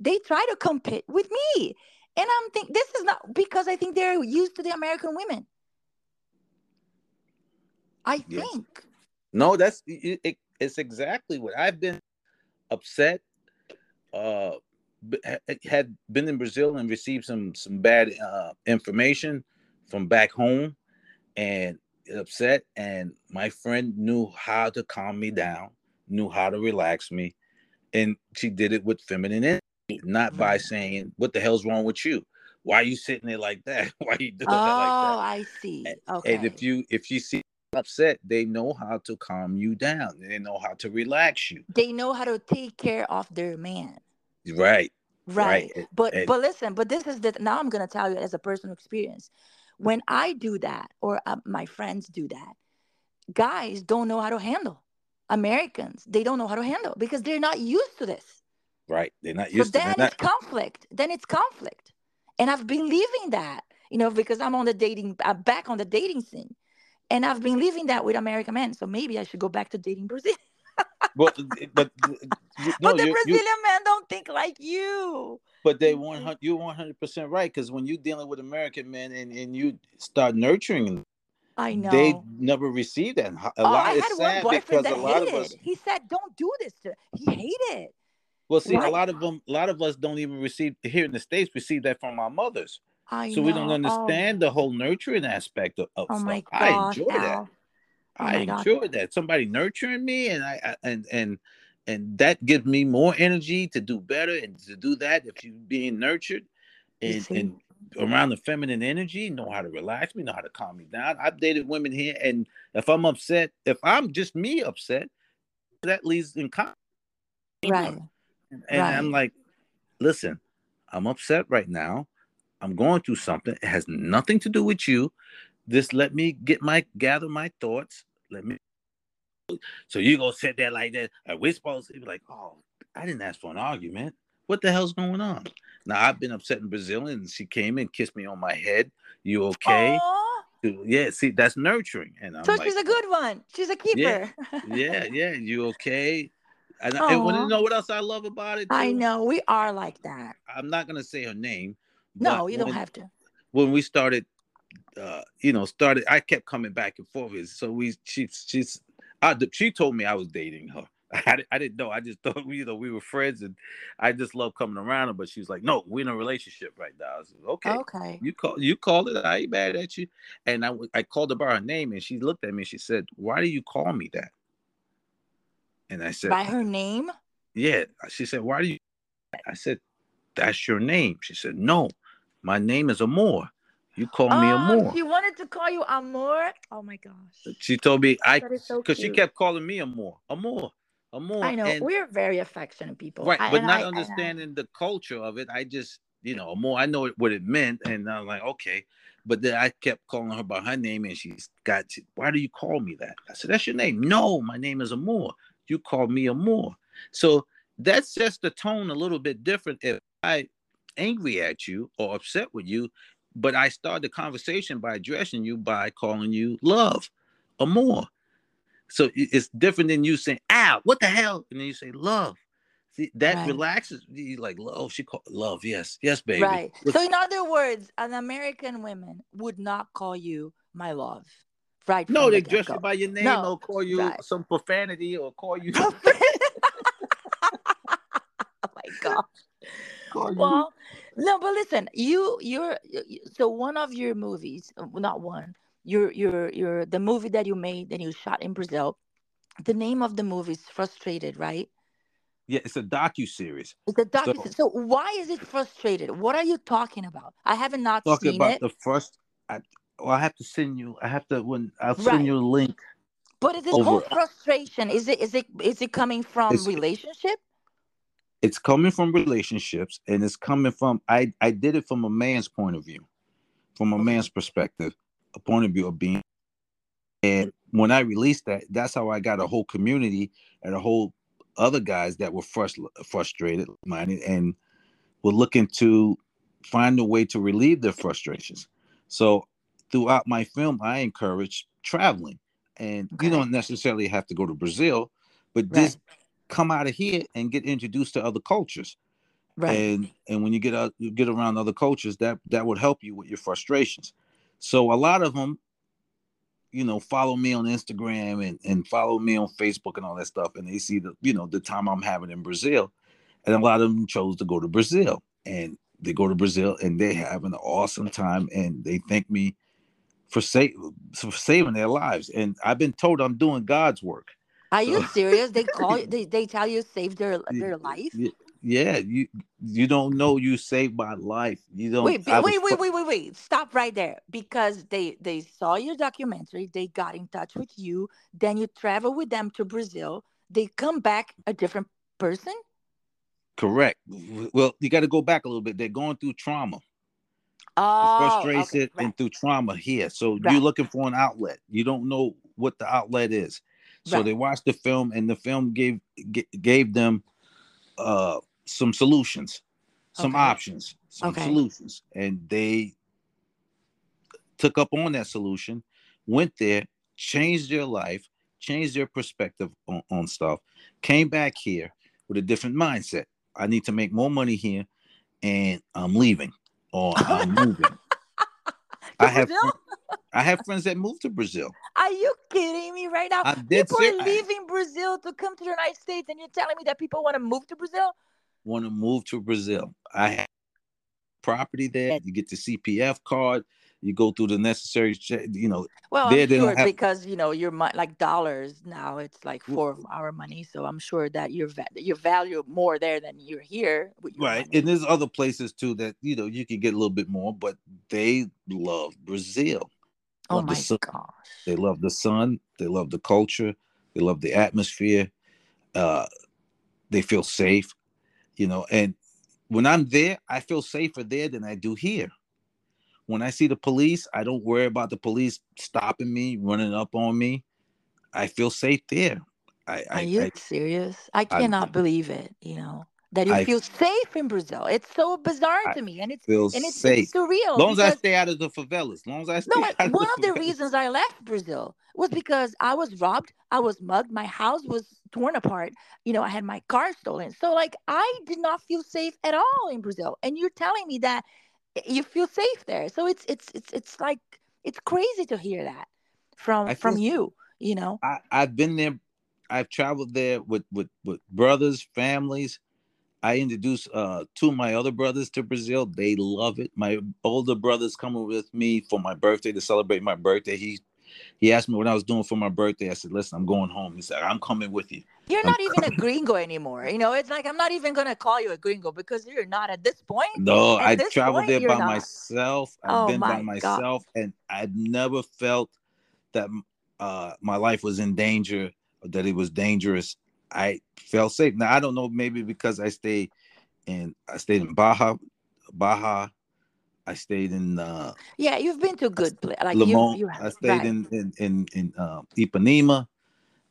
they try to compete with me. And I'm thinking this is not because I think they're used to the American women. I
Yes.
think.
No, that's it, it- it's exactly what I've been upset. Uh, had been in Brazil and received some some bad uh, information from back home, and upset. And my friend knew how to calm me down, knew how to relax me, and she did it with feminine not by saying, "What the hell's wrong with you? Why are you sitting there like that? Why are you doing
Oh,
that like that?"
Oh, I see.
And-
Okay.
And if you if you see upset, they know how to calm you down. They know how to relax you.
they know how to take care of their man.
Right.
Right.
and-
But
and-
but listen, but this is the now I'm gonna tell you as a personal experience. When I do that, or uh, my friends do that, guys don't know how to handle. Americans, they don't know how to handle because they're not used to this.
Right. They're not
So
used to
then it's
not,
conflict. Then it's conflict, and I've been living that, you know, because I'm on the dating, I'm back on the dating scene, and I've been living that with American men. So maybe I should go back to dating Brazil.
but but you- no,
but the
you,
Brazilian
you,
men don't think like you.
but they mm-hmm. one hundred you're one hundred percent right because when you're dealing with American men and, and you start nurturing them,
I know.
they never receive that. A
oh,
lot
I had one boyfriend that hated.
us
He said, "Don't do this." To he hated.
Well see
Right.
a lot of them a lot of us don't even receive here in the states receive that from our mothers.
I
so
know.
we don't
Oh,
understand the whole nurturing aspect of, of
Oh,
stuff.
my
I
gosh,
enjoy that.
Oh
I
my God.
enjoy that. Somebody nurturing me and I, I and and and that gives me more energy to do better and to do that if you're being nurtured and and around the feminine energy, know how to relax me, know how to calm me down. I've dated women here, and if I'm upset, if I'm just me upset, that leads in conflict.
Right.
And I'm like, listen, I'm upset right now. I'm going through something. It has nothing to do with you. Just let me get my gather my thoughts. Let me. So you gonna sit there like that? And we're supposed to be like, oh, I didn't ask for an argument. What the hell's going on? Now I've been upset in Brazil, and she came and kissed me on my head. You okay?
Aw,
Yeah. See, that's nurturing, and I'm
so
like,
she's a good one. She's a keeper.
Yeah, yeah, yeah. You okay? And, I- when
Aw.
know what else I love about it?
I know we are like that.
I'm not gonna say her name.
No, you don't
when-
have to.
When we started, uh, you know, started, I kept coming back and forth. with- So we, she, she's, I, she told me I was dating her. I, I didn't know. I just thought, you know, we were friends, and I just love coming around her. But she was like, "No, we're in a relationship right now." I "Okay."
Okay.
You call you called it. I ain't mad at you. And I, I called her by her name, and she looked at me. and She said, "Why do you call me that?" And I said,
By her name.
yeah. She said, Why do you? I said, That's your name. She said, No, my name is Amor. You call me
Oh,
Amor.
she wanted to call you Amor. Oh my gosh.
She told me, I,
is so
because she kept calling me Amor, Amor, Amor.
I know
And,
we're very affectionate people.
right,
I-
but not
I- and I-
understanding the culture of it. I just, you know, Amor, I know what it meant. And I'm like, Okay. But then I kept calling her by her name, and she's got, Why do you call me that? I said, That's your name. No, my name is Amor. You call me Amor. So that sets the tone a little bit different if I angry at you or upset with you, but I start the conversation by addressing you by calling you love or more. So it's different than you saying, ow, what the hell? And then you say love. See, that
Right.
relaxes you like oh, She called love, yes, yes, baby.
Right. So in other words, an American woman would not call you my love. Right.
no, they
the
address you by your name
No,
or call you
right.
some profanity or call you
oh my god.
call you
Well, no, but listen, you you're y- so one of your movies, uh, not one, your your your the movie that you made that you shot in Brazil. The name of the movie is Frustrated, right?
Yeah, it's a docu series.
It's a docu.
So-
So, why is it frustrated? What are you talking about? I haven't not
Talking
seen
about
it,
the first I well, I have to send you I have to when I'll
Right.
send you a link.
but is it
over-
whole frustration? Is it is it is it coming from
It's-
relationship?
it's coming from relationships and it's coming from I I did it from a man's point of view. from a man's perspective, a point of view of being. And when I released that, that's how I got a whole community and a whole other guys that were frust- frustrated minded and were looking to find a way to relieve their frustrations. So throughout my film, I encourage traveling. And okay. you don't necessarily have to go to Brazil, but right. just come out of here and get introduced to other cultures. Right. And and when you get out, you get around other cultures, that that would help you with your frustrations. So a lot of them, you know, follow me on Instagram and and follow me on Facebook and all that stuff, and they see the you know the time I'm having in Brazil, and a lot of them chose to go to Brazil, and they go to Brazil and they have an awesome time, and they thank me for, sa- for saving their lives. And I've been told I'm doing God's work.
Are so, you serious? They call you, they, they tell you save their their life?
Yeah, you you don't know you saved my life. You don't
wait, wait, wait, wait, wait, wait, wait. Stop right there. Because they they saw your documentary, they got in touch with you, then you travel with them to Brazil, they come back a different person?
Correct. Well, you got to go back a little bit. They're going through trauma.
Oh,
okay, right. and through trauma here. So right. you're looking for an outlet. You don't know what the outlet is. So right. they watched the film, and the film gave gave them uh, some solutions, some okay. options, some okay. solutions, and they took up on that solution, went there, changed their life, changed their perspective on, on stuff, came back here with a different mindset. I need to make more money here, and I'm leaving or I'm moving. I have I have friends that moved to Brazil.
Are you kidding me right now? People say, are leaving Brazil to come to the United States, and you're telling me that people want to move to Brazil?
Want to move to Brazil? I have property there. You get the CPF card you go through the necessary, you know.
Well, I'm sure have... because you know you're like dollars now. It's like for our money, so I'm sure that you're va- you value more there than you're here.
right, money. and there's other places too that you know you can get a little bit more, but they love Brazil.
Oh love my the gosh!
They love the sun. They love the culture. They love the atmosphere. Uh, they feel safe, you know. And when I'm there, I feel safer there than I do here when I see the police, I don't worry about the police stopping me, running up on me. I feel safe there. I,
Are you I, serious? I cannot I, believe it. You know that you feel safe in Brazil. It's so bizarre to me, and it's and it's, safe. it's surreal.
As long as I stay out of the favelas. As long as I stay. No,
out one of the, of the reasons I left Brazil was because I was robbed, I was mugged, my house was torn apart. You know, I had my car stolen. So like, I did not feel safe at all in Brazil. And you're telling me that you feel safe there. So it's it's it's it's like it's crazy to hear that from from you. You know,
I I've been there. I've traveled there with with with brothers, families. I introduced uh two of my other brothers to Brazil. They love it. My older brother's coming with me for my birthday to celebrate my birthday. He he asked me what I was doing for my birthday. I said, "Listen, I'm going home." He said, "I'm coming with you."
You're
I'm
not even a gringo anymore. You know, it's like I'm not even gonna call you a gringo because you're not at this point.
No, I traveled point, there by not. myself. I've oh been by myself, God. and I've never felt that uh, my life was in danger, that it was dangerous. I felt safe. Now I don't know, maybe because I stayed in I stayed in Barra, Barra, I stayed in. Uh,
yeah, you've been to good places. Like
you, you have, I stayed right. in in in, in uh, Ipanema.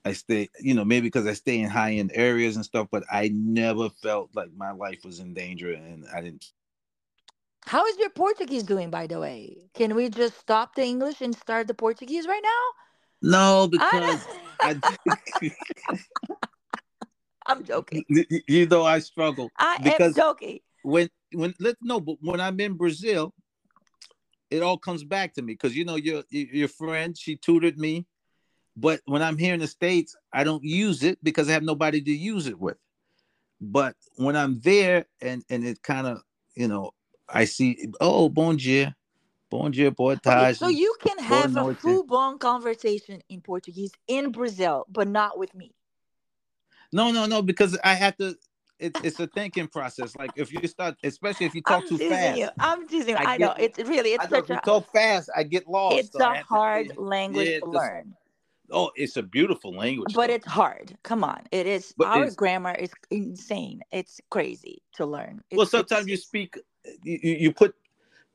I stay, you know, maybe because I stay in high end areas and stuff, but I never felt like my life was in danger, and I didn't.
How is your Portuguese doing, by the way? Can we just stop the English and start the Portuguese right now?
No, because I.
I'm joking.
You know, I struggle.
I because am joking.
When when let no, but when I'm in Brazil, it all comes back to me because you know your your friend she tutored me, but when I'm here in the states, I don't use it because I have nobody to use it with. But when I'm there and and it kind of you know I see oh bon dia, bon dia, boa tarde. Okay,
so you can have a full blown conversation in Portuguese in Brazil, but not with me.
No, no, no, because I have to it's it's a thinking process. Like if you start, especially if you talk I'm too fast.
You. I'm teasing. I, I know it's really it's such
a. talk fast, I get lost.
It's so a hard to, language yeah, to learn.
Oh, it's a beautiful language,
but though. it's hard. Come on, it is. But our grammar is insane. It's crazy to learn. It's,
well, sometimes you speak, you, you put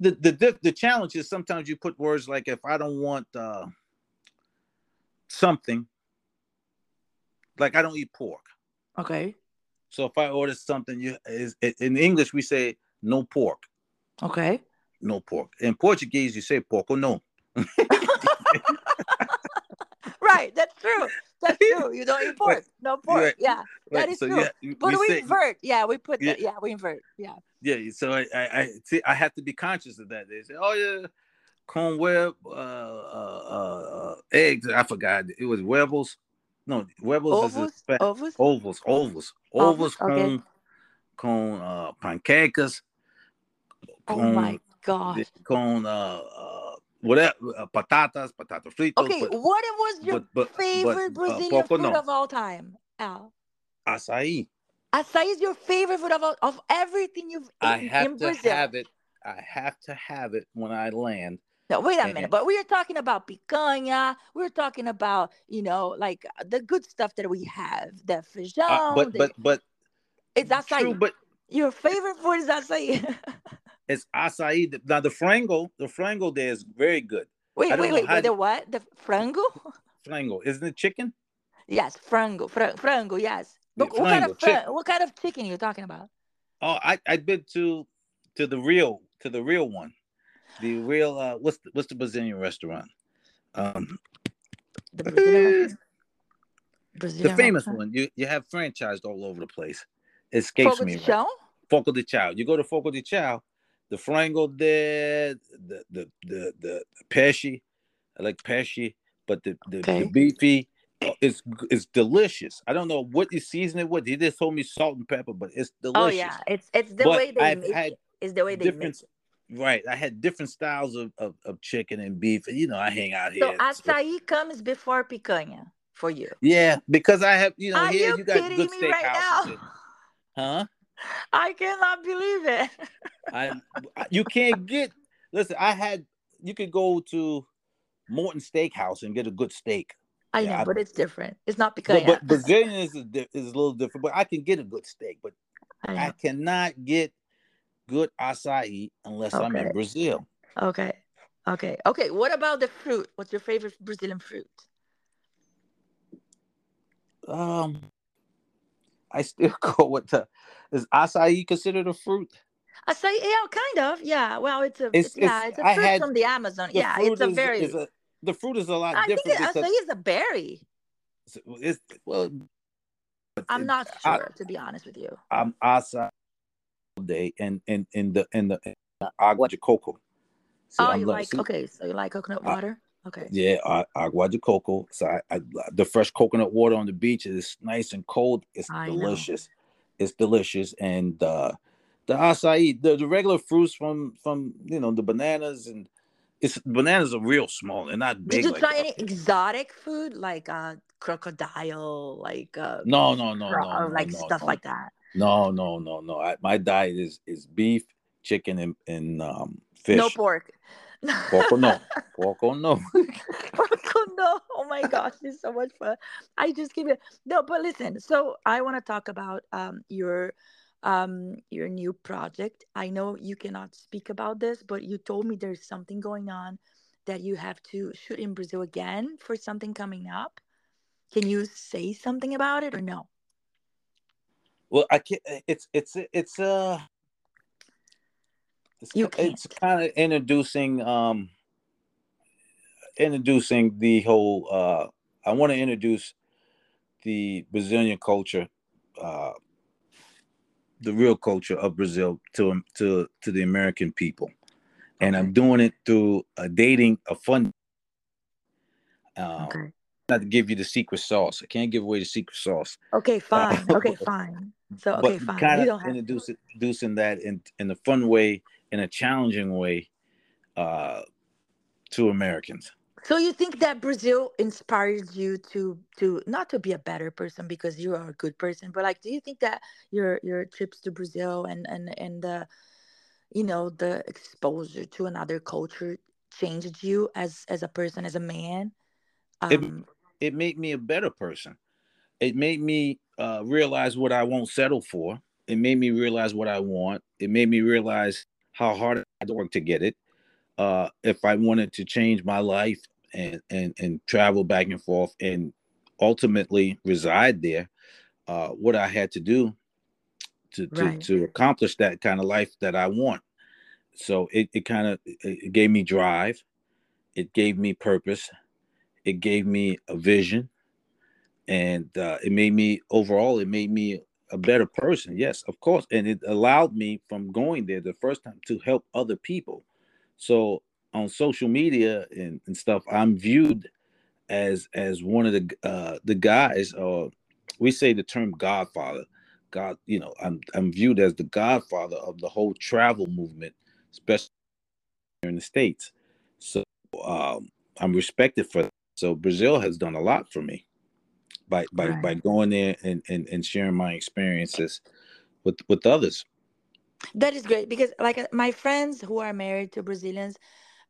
the the the challenge is sometimes you put words like if I don't want uh, something, like I don't eat pork.
Okay.
So if I order something, you is in English we say no pork.
Okay.
No pork. In Portuguese you say porco no.
right, that's true. That's true. You don't eat pork. No pork. Right. Yeah, that right. is so, true. Yeah, but we, we say, invert. Yeah, we put yeah. that. Yeah, we invert. Yeah.
Yeah. So I, I, I see. I have to be conscious of that. They say, "Oh yeah, corn web, uh, uh, uh, eggs." I forgot. It was webbles. No, webbles ovals? is a ovals. Ovals. Ovals. Ovals. Con, okay. con uh, pancakes.
Con, oh my god.
Con uh, uh whatever uh, patatas, potato fritos.
Okay, but, what was your but, but, favorite Brazilian food no. of all time, Al?
Açaí.
Açaí is your favorite food of all, of everything you've eaten I
have
in
to
Brazil.
have it. I have to have it when I land.
No, wait a minute. But we are talking about picanha. We're talking about, you know, like the good stuff that we have. The feijão. Uh,
but,
the,
but, but,
it's açaí.
True, but
your favorite food is açaí.
it's acai. Now the frango, the frango there is very good.
Wait, wait, wait. The what? The frango?
Frango. Isn't it chicken?
Yes, frango. Fr- frango, yes. But yeah, what, kind of fr- what kind of chicken are you talking about?
Oh, I I've been to to the real to the real one. The real uh what's the what's the Brazilian restaurant? Um the Brazilian, Brazilian the famous restaurant? one. You you have franchised all over the place. It escapes Fogo me.
De right.
Fogo de Chao. You go to Fogo de Chao, the frango there, the the the the pesci, I like pesci, but the the, okay. the beefy it's it's delicious. I don't know what you season it with. He just told me salt and pepper, but it's delicious. Oh
yeah, it's it's the but way they I've make it. Is the way they make it.
Right, I had different styles of, of, of chicken and beef. And you know, I hang out here.
So açaí so. comes before picanha for you.
Yeah, because I have you know Are here you, you got good steakhouses. Right huh?
I cannot believe it.
I you can't get listen, I had you could go to Morton Steakhouse and get a good steak.
I yeah, know, I, but it's different. It's not because
but, but Brazilian is, is a little different, but I can get a good steak, but I, I cannot get good acai unless okay. I'm in Brazil.
Okay. Okay. Okay. What about the fruit? What's your favorite Brazilian fruit?
Um I still go with the is acai considered a fruit?
Acai, yeah, kind of. Yeah. Well, it's a it's, it's yeah, it's a fruit had, from the Amazon. The yeah, it's a is, very
is a, the fruit is a lot I different.
I think acai is a berry.
It's, it's well
I'm not sure I, to be honest with you.
I'm acai day and in in the in the, in the agua de coco.
oh, I'm you like, like okay, so you like coconut water? Okay.
Yeah, uh, agua de coco. So I, I, the fresh coconut water on the beach is nice and cold. It's delicious. Know. It's delicious, and uh, the acai, the, the regular fruits from from you know the bananas and it's bananas are real small. They're not big.
Did you
like
try that. any exotic food like uh crocodile, like uh
no no no no, no
like
no,
stuff
no.
like that?
No no no no. I, my diet is is beef, chicken, and, and um fish.
No pork.
Porco no. Porco no.
Porco no. Oh my gosh, it's so much fun. I just give it no, but listen. So I want to talk about um your um your new project. I know you cannot speak about this, but you told me there's something going on that you have to shoot in Brazil again for something coming up. Can you say something about it or no?
Well, I can't. It's it's it's uh it's, you can't. it's kind of introducing um introducing the whole uh I want to introduce the Brazilian culture uh the real culture of Brazil to to to the American people. And okay. I'm doing it through a dating a fun uh, okay. Not to give you the secret sauce. I can't give away the secret sauce.
Okay, fine. Uh, okay, fine. So okay, fine.
Kind of introduce it, introducing that in in a fun way in a challenging way uh, to Americans.
So you think that Brazil inspires you to to not to be a better person because you are a good person, but like, do you think that your your trips to Brazil and and and the you know the exposure to another culture changed you as as a person as a man?
Um, it it made me a better person. It made me uh, realize what I won't settle for. It made me realize what I want. It made me realize how hard I had to work to get it. Uh, if I wanted to change my life and and and travel back and forth and ultimately reside there, uh, what I had to do to to, right. to accomplish that kind of life that I want. So it, it kind of it gave me drive, it gave me purpose, it gave me a vision, and uh, it made me overall it made me a better person. Yes, of course, and it allowed me from going there the first time to help other people. So on social media and, and stuff, I'm viewed as as one of the uh the guys or uh, we say the term godfather god you know i'm i'm viewed as the godfather of the whole travel movement especially here in the states so um i'm respected for. So brazil has done a lot for me by by right. by going there and, and and sharing my experiences with with others.
That is great because like uh, my friends who are married to brazilians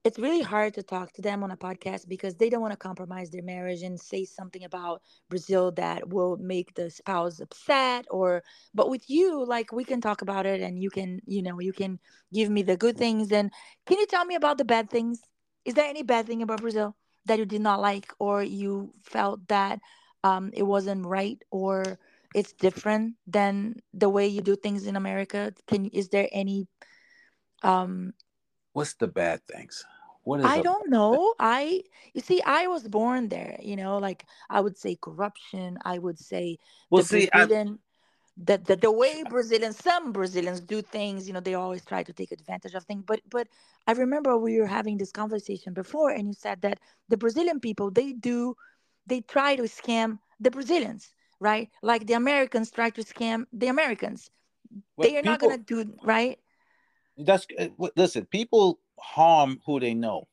it's really hard to talk to them on a podcast because they don't want to compromise their marriage and say something about Brazil that will make the spouse upset or but with you like we can talk about it and you can you know you can give me the good things. And can you tell me about the bad things? Is there any bad thing about Brazil that you did not like or you felt that um, it wasn't right or it's different than the way you do things in America can is there any um
what's the bad things
what is I don't know. I you see, I was born there. You know, like I would say corruption. I would say
well, the see,
Brazilian, the, the the way Brazilians, some Brazilians do things. You know, they always try to take advantage of things. But but I remember we were having this conversation before, and you said that the Brazilian people they do, they try to scam the Brazilians, right? Like the Americans try to scam the Americans. Well, they are people, not gonna do right.
That's uh, listen. People harm who they know.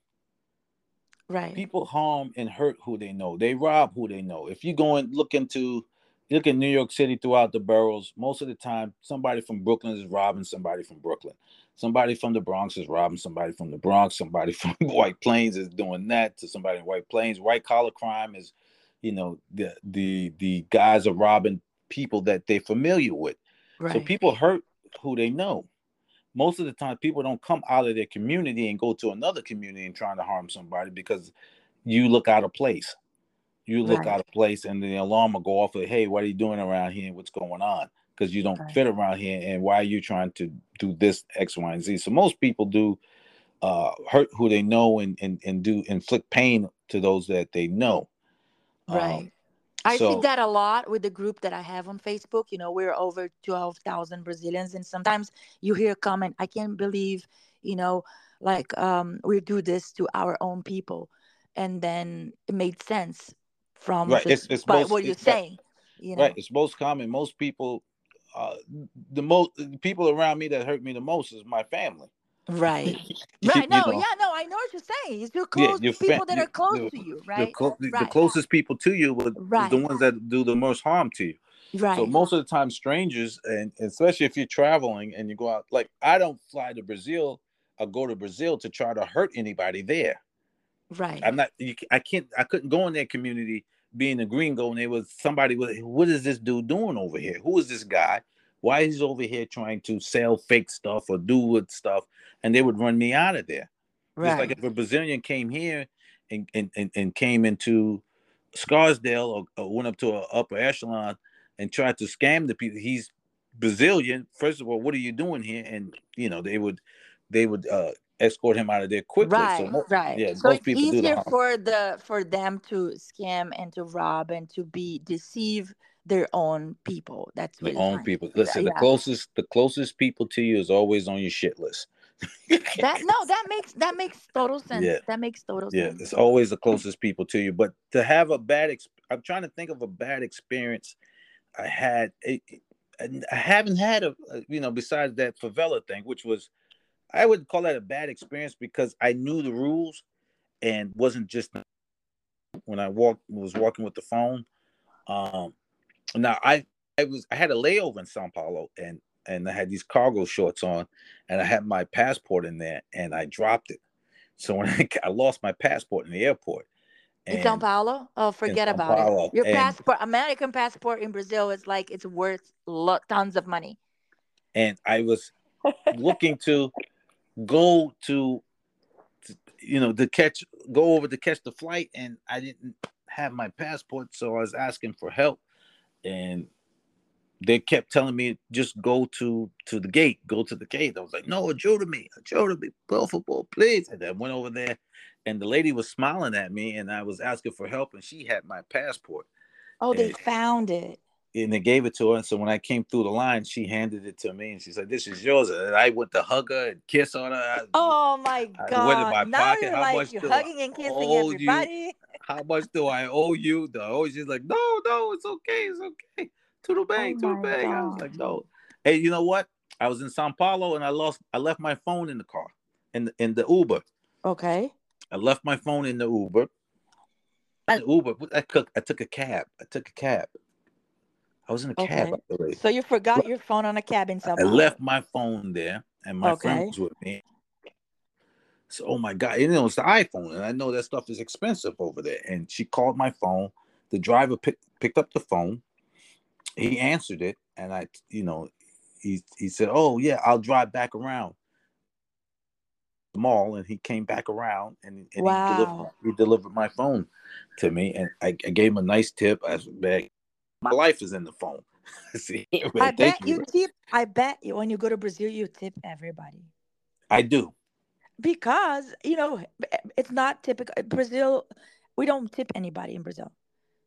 Right.
People harm and hurt who they know. They rob who they know. If you go and look into look at New York City throughout the boroughs, most of the time somebody from Brooklyn is robbing somebody from Brooklyn. Somebody from the Bronx is robbing somebody from the Bronx. Somebody from White Plains is doing that to somebody in White Plains. White collar crime is, you know, the the the guys are robbing people that they're familiar with. Right. So people hurt who they know most of the time people don't come out of their community and go to another community and trying to harm somebody because you look out of place you look right. out of place and the alarm will go off of hey what are you doing around here what's going on because you don't right. fit around here and why are you trying to do this x y and z so most people do uh, hurt who they know and, and and do inflict pain to those that they know
right um, I so, see that a lot with the group that I have on Facebook. You know, we're over 12,000 Brazilians, and sometimes you hear a comment, I can't believe, you know, like um, we do this to our own people. And then it made sense from
right. The, it's, it's
most, what you're saying. You know?
Right. It's most common. Most people, uh, the most people around me that hurt me the most is my family.
Right. right. No, know, yeah, no, I know what you're saying. It's your close yeah, your people that are close to you, right?
Clo- right. The closest people to you were right. the ones that do the most harm to you. Right. So most of the time, strangers, and especially if you're traveling and you go out, like I don't fly to Brazil or go to Brazil to try to hurt anybody there.
Right.
I'm not. You, I can't. I couldn't go in that community being a gringo and there was somebody with what is this dude doing over here? Who is this guy? Why is he over here trying to sell fake stuff or do with stuff? And they would run me out of there. Right. Just like if a Brazilian came here and and, and, and came into Scarsdale or, or went up to an upper echelon and tried to scam the people, he's Brazilian. First of all, what are you doing here? And you know, they would they would uh escort him out of there quickly.
Right, so right. Yeah, so it's easier the for the for them to scam and to rob and to be deceive their own people. That's
really their own people. Listen, yeah. the closest the closest people to you is always on your shit list.
that no, that makes that makes total sense. Yeah. That makes total
yeah,
sense.
Yeah, it's always the closest people to you. But to have a bad, ex- I'm trying to think of a bad experience I had. It, I haven't had a, you know, besides that favela thing, which was, I would call that a bad experience because I knew the rules, and wasn't just when I walked was walking with the phone. Um, now I I was I had a layover in Sao Paulo and and I had these cargo shorts on and I had my passport in there and I dropped it. So when I, I lost my passport in the airport.
in Sao Paulo? Oh, forget about Paulo. it. Your and, passport, American passport in Brazil is like it's worth lot, tons of money.
And I was looking to go to, to, you know, to catch, go over to catch the flight, and I didn't have my passport, so I was asking for help, and they kept telling me just go to to the gate, go to the gate. I was like, no, adjure me, adjure me, play football, please. And I went over there, and the lady was smiling at me, and I was asking for help, and she had my passport.
Oh, they and, found it.
And they gave it to her. And so when I came through the line, she handed it to me, and she said, "This is yours." And I went to hug her and kiss on her. I,
oh my god! I went in my now pocket. How like much you're hugging and kissing everybody.
You? How much do I owe you? Oh, she's like, "No, no, it's okay, it's okay." to the oh bank, oh to the bank. God. I was like, no. Hey, you know what? I was in Sao Paulo and I lost. I left my phone in the car, in the, in the Uber.
Okay.
I left my phone in the Uber. The Uber. I took. I took a cab. I took a cab. I was in a okay. cab.
So you forgot your phone on a cab in Sao Paulo.
I left my phone there, and my okay. friend was with me. So, oh my God, you know, it's the iPhone, and I know that stuff is expensive over there. And she called my phone. The driver picked picked up the phone he answered it, and I, you know, he he said, "Oh yeah, I'll drive back around the mall," and he came back around and, and wow. he, delivered, he delivered my phone to me, and I, I gave him a nice tip. I said, "My life is in the phone."
See, I bet you, you tip. I bet you when you go to Brazil, you tip everybody.
I do
because you know it's not typical. Brazil, we don't tip anybody in Brazil.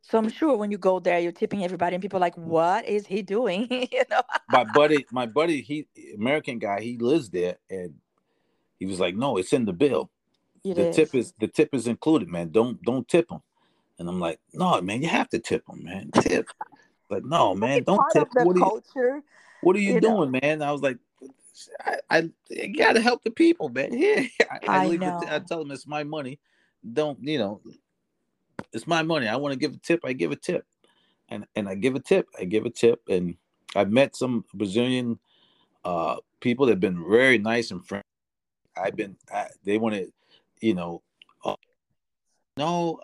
So I'm sure when you go there, you're tipping everybody, and people are like, "What is he doing?" you know.
my buddy, my buddy, he American guy, he lives there, and he was like, "No, it's in the bill. It the is. tip is the tip is included, man. Don't don't tip him." And I'm like, "No, man, you have to tip them, man. Tip." like, no, man, don't tip. What are, you, what are you, you doing, know? man? I was like, I, I, gotta help the people, man. Yeah, I, I, I know. I tell them it's my money. Don't you know? it's my money. I want to give a tip. I give a tip, and and I give a tip. I give a tip, and I've met some Brazilian uh, people that have been very nice and friendly. I've been. I, they want to, you know, uh, no,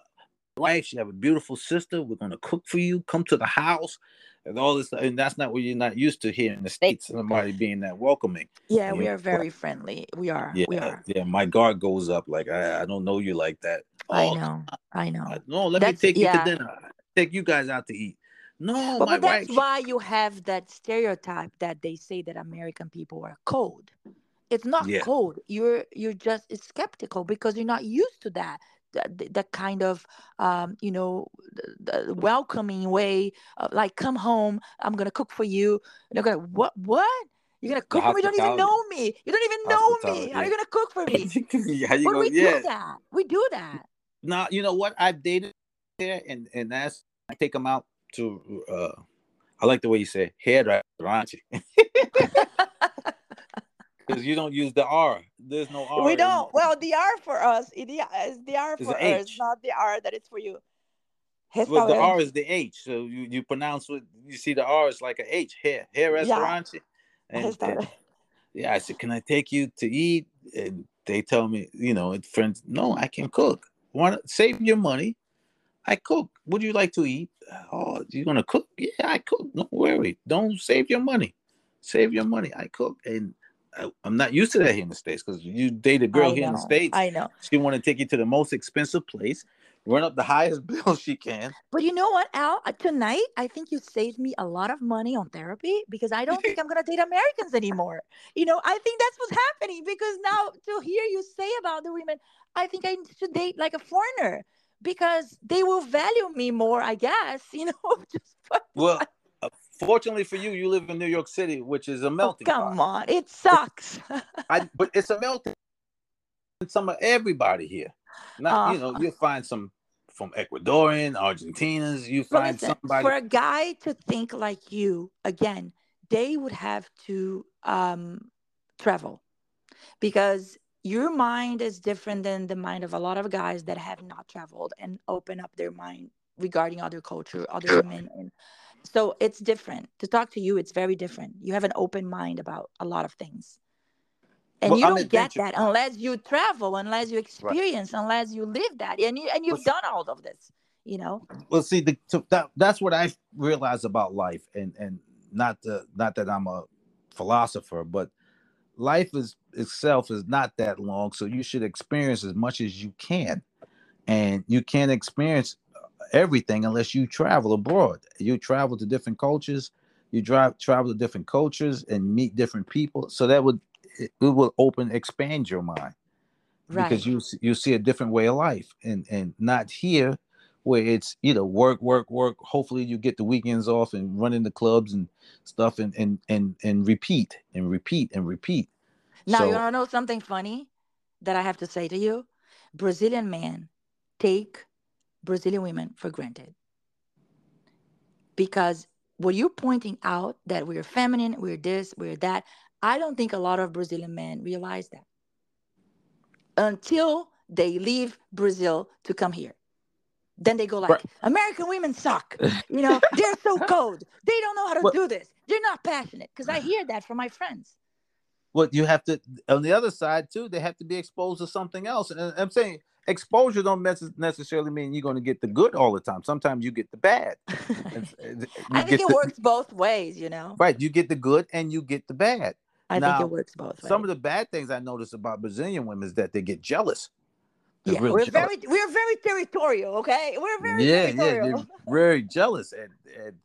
wife. You have a beautiful sister. We're gonna cook for you. Come to the house. And all this, and that's not what you're not used to here in the states. Somebody being that welcoming.
Yeah, we are very friendly. We are.
Yeah,
we are.
Yeah, my guard goes up. Like I, I don't know you like that.
I oh, know. I know.
No, let that's, me take you yeah. to dinner. Take you guys out to eat. No,
but, but that's wife. why you have that stereotype that they say that American people are cold. It's not yeah. cold. You're you're just skeptical because you're not used to that. That, that kind of um, you know the, the welcoming way of, like come home i'm gonna cook for you and they're gonna what what you're gonna cook for me? You don't even know me. You don't even know me. How are you gonna cook for me? How you but we yeah. do that. We do that.
Now you know what I've dated there, and and that's I take them out to. uh I like the way you say hair hairdresser, Because you don't use the R. There's no R.
We don't. Well, the R for us is the R for us, not the R that is for you.
Well, the R is the H, so you, you pronounce what you see the R is like a H. Hair, hair restaurant. Yeah. And, and, yeah, I said, "Can I take you to eat?" And they tell me, you know, friends, no, I can cook. Want save your money? I cook. Would you like to eat? Oh, you gonna cook? Yeah, I cook. Don't worry. Don't save your money. Save your money. I cook, and I, am not used to that here in the states because you date a girl here in the states.
I know.
She want to take you to the most expensive place, run up the highest bill she can.
But you know what, Al? Tonight, I think you saved me a lot of money on therapy because I don't think I'm gonna date Americans anymore. You know, I think that's what's happening because now to hear you say about the women, I think I should date like a foreigner because they will value me more. I guess you know. Just
well. Uh, fortunately for you, you live in New York City, which is a oh, melting.
Oh, come pot. on, it sucks.
I, but it's a melting. Some of everybody here. Not uh, you know, you'll find some from Ecuadorian, Argentinians. You find listen, somebody
for a guy to think like you again. They would have to um, travel because your mind is different than the mind of a lot of guys that have not traveled and open up their mind regarding other culture, other women, and so it's different. To talk to you, it's very different. You have an open mind about a lot of things and well, you don't get that unless you travel unless you experience right. unless you live that and you and you've well, done all of this you know
well see the, so that, that's what i realized about life and and not the not that i'm a philosopher but life is itself is not that long, so you should experience as much as you can, and you can't experience everything unless you travel abroad. You travel to different cultures, you drive travel to different cultures and meet different people. So that would it, it will open expand your mind right. because you you see a different way of life and and not here where it's you know work work work hopefully you get the weekends off and run in the clubs and stuff and and and, and repeat and repeat and repeat
now so, you want to know something funny that i have to say to you brazilian men take brazilian women for granted because what you're pointing out that we're feminine we're this we're that i don't think a lot of brazilian men realize that until they leave brazil to come here then they go like, right. American women suck. You know, they're so cold. They don't know how to well, do this. They're not passionate. Because I hear that from my friends.
Well, you have to on the other side too. They have to be exposed to something else. And I'm saying exposure don't necessarily mean you're going to get the good all the time. Sometimes you get the bad.
I think it the, works both ways. You know,
right? You get the good and you get the bad.
I now, think it works both. Ways.
Some of the bad things I notice about Brazilian women is that they get jealous
yeah, we're jealous. very we're very territorial. Okay, we're very yeah territorial. yeah
very jealous and and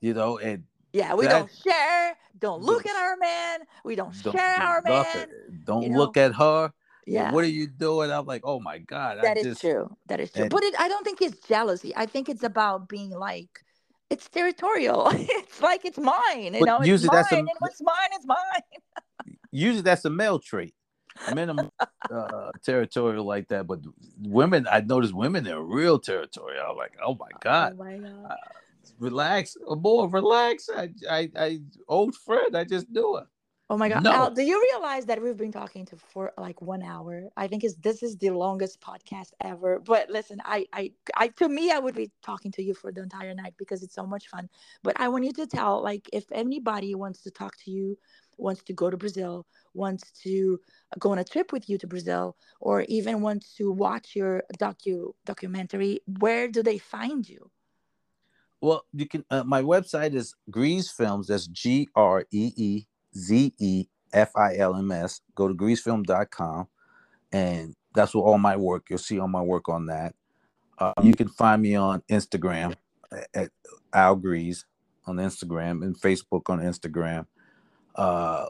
you know and
yeah we that, don't share. Don't look at our man. We don't, don't share our man.
Don't you look at her. Yeah. What are you doing? I'm like, oh my god.
That I is just, true. That is true. And, but it, I don't think it's jealousy. I think it's about being like it's territorial. it's like it's mine. You know, it's mine, a, and what's mine is mine.
usually that's a male trait minimum uh, territorial like that, but women, I noticed women are real territorial. I'm like, oh my god, oh my god. Uh, relax, more relax. I, I, I, old friend, I just knew her.
Oh my god, no. Al, do you realize that we've been talking to for like one hour? I think is this is the longest podcast ever. But listen, I, I, I, to me, I would be talking to you for the entire night because it's so much fun. But I want you to tell, like, if anybody wants to talk to you wants to go to Brazil, wants to go on a trip with you to Brazil, or even wants to watch your docu documentary, where do they find you?
Well, you can. Uh, my website is Greeze Films. That's G R E E Z E F I L M S. Go to greezefilm.com, and that's where all my work. You'll see all my work on that. Uh, you can find me on Instagram at Al Greeze on Instagram and Facebook on Instagram. Uh,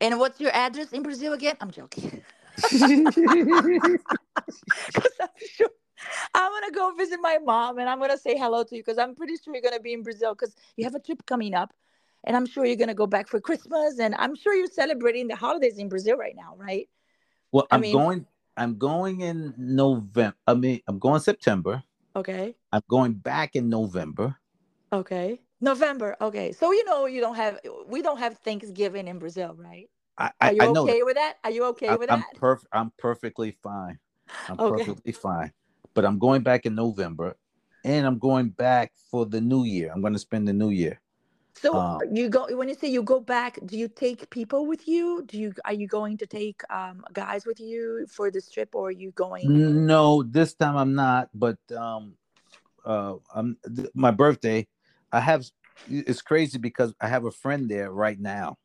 and what's your address in Brazil again? I'm joking. I'm gonna go visit my mom and I'm gonna say hello to you because I'm pretty sure you're gonna be in Brazil because you have a trip coming up, and I'm sure you're gonna go back for Christmas and I'm sure you're celebrating the holidays in Brazil right now, right?
Well, I'm mean, going. I'm going in November. I mean, I'm going September.
Okay.
I'm going back in November.
Okay. November. Okay. So you know you don't have we don't have Thanksgiving in Brazil, right? I, I Are you I okay that. with that? Are you okay I, with
I'm
that?
Perfect. I'm perfectly fine. I'm okay. perfectly fine. But I'm going back in November, and I'm going back for the New Year. I'm going to spend the New Year.
So um, you go when you say you go back. Do you take people with you? Do you are you going to take um, guys with you for this trip, or are you going?
No, this time I'm not. But um, uh, I'm my birthday. I have it's crazy because I have a friend there right now,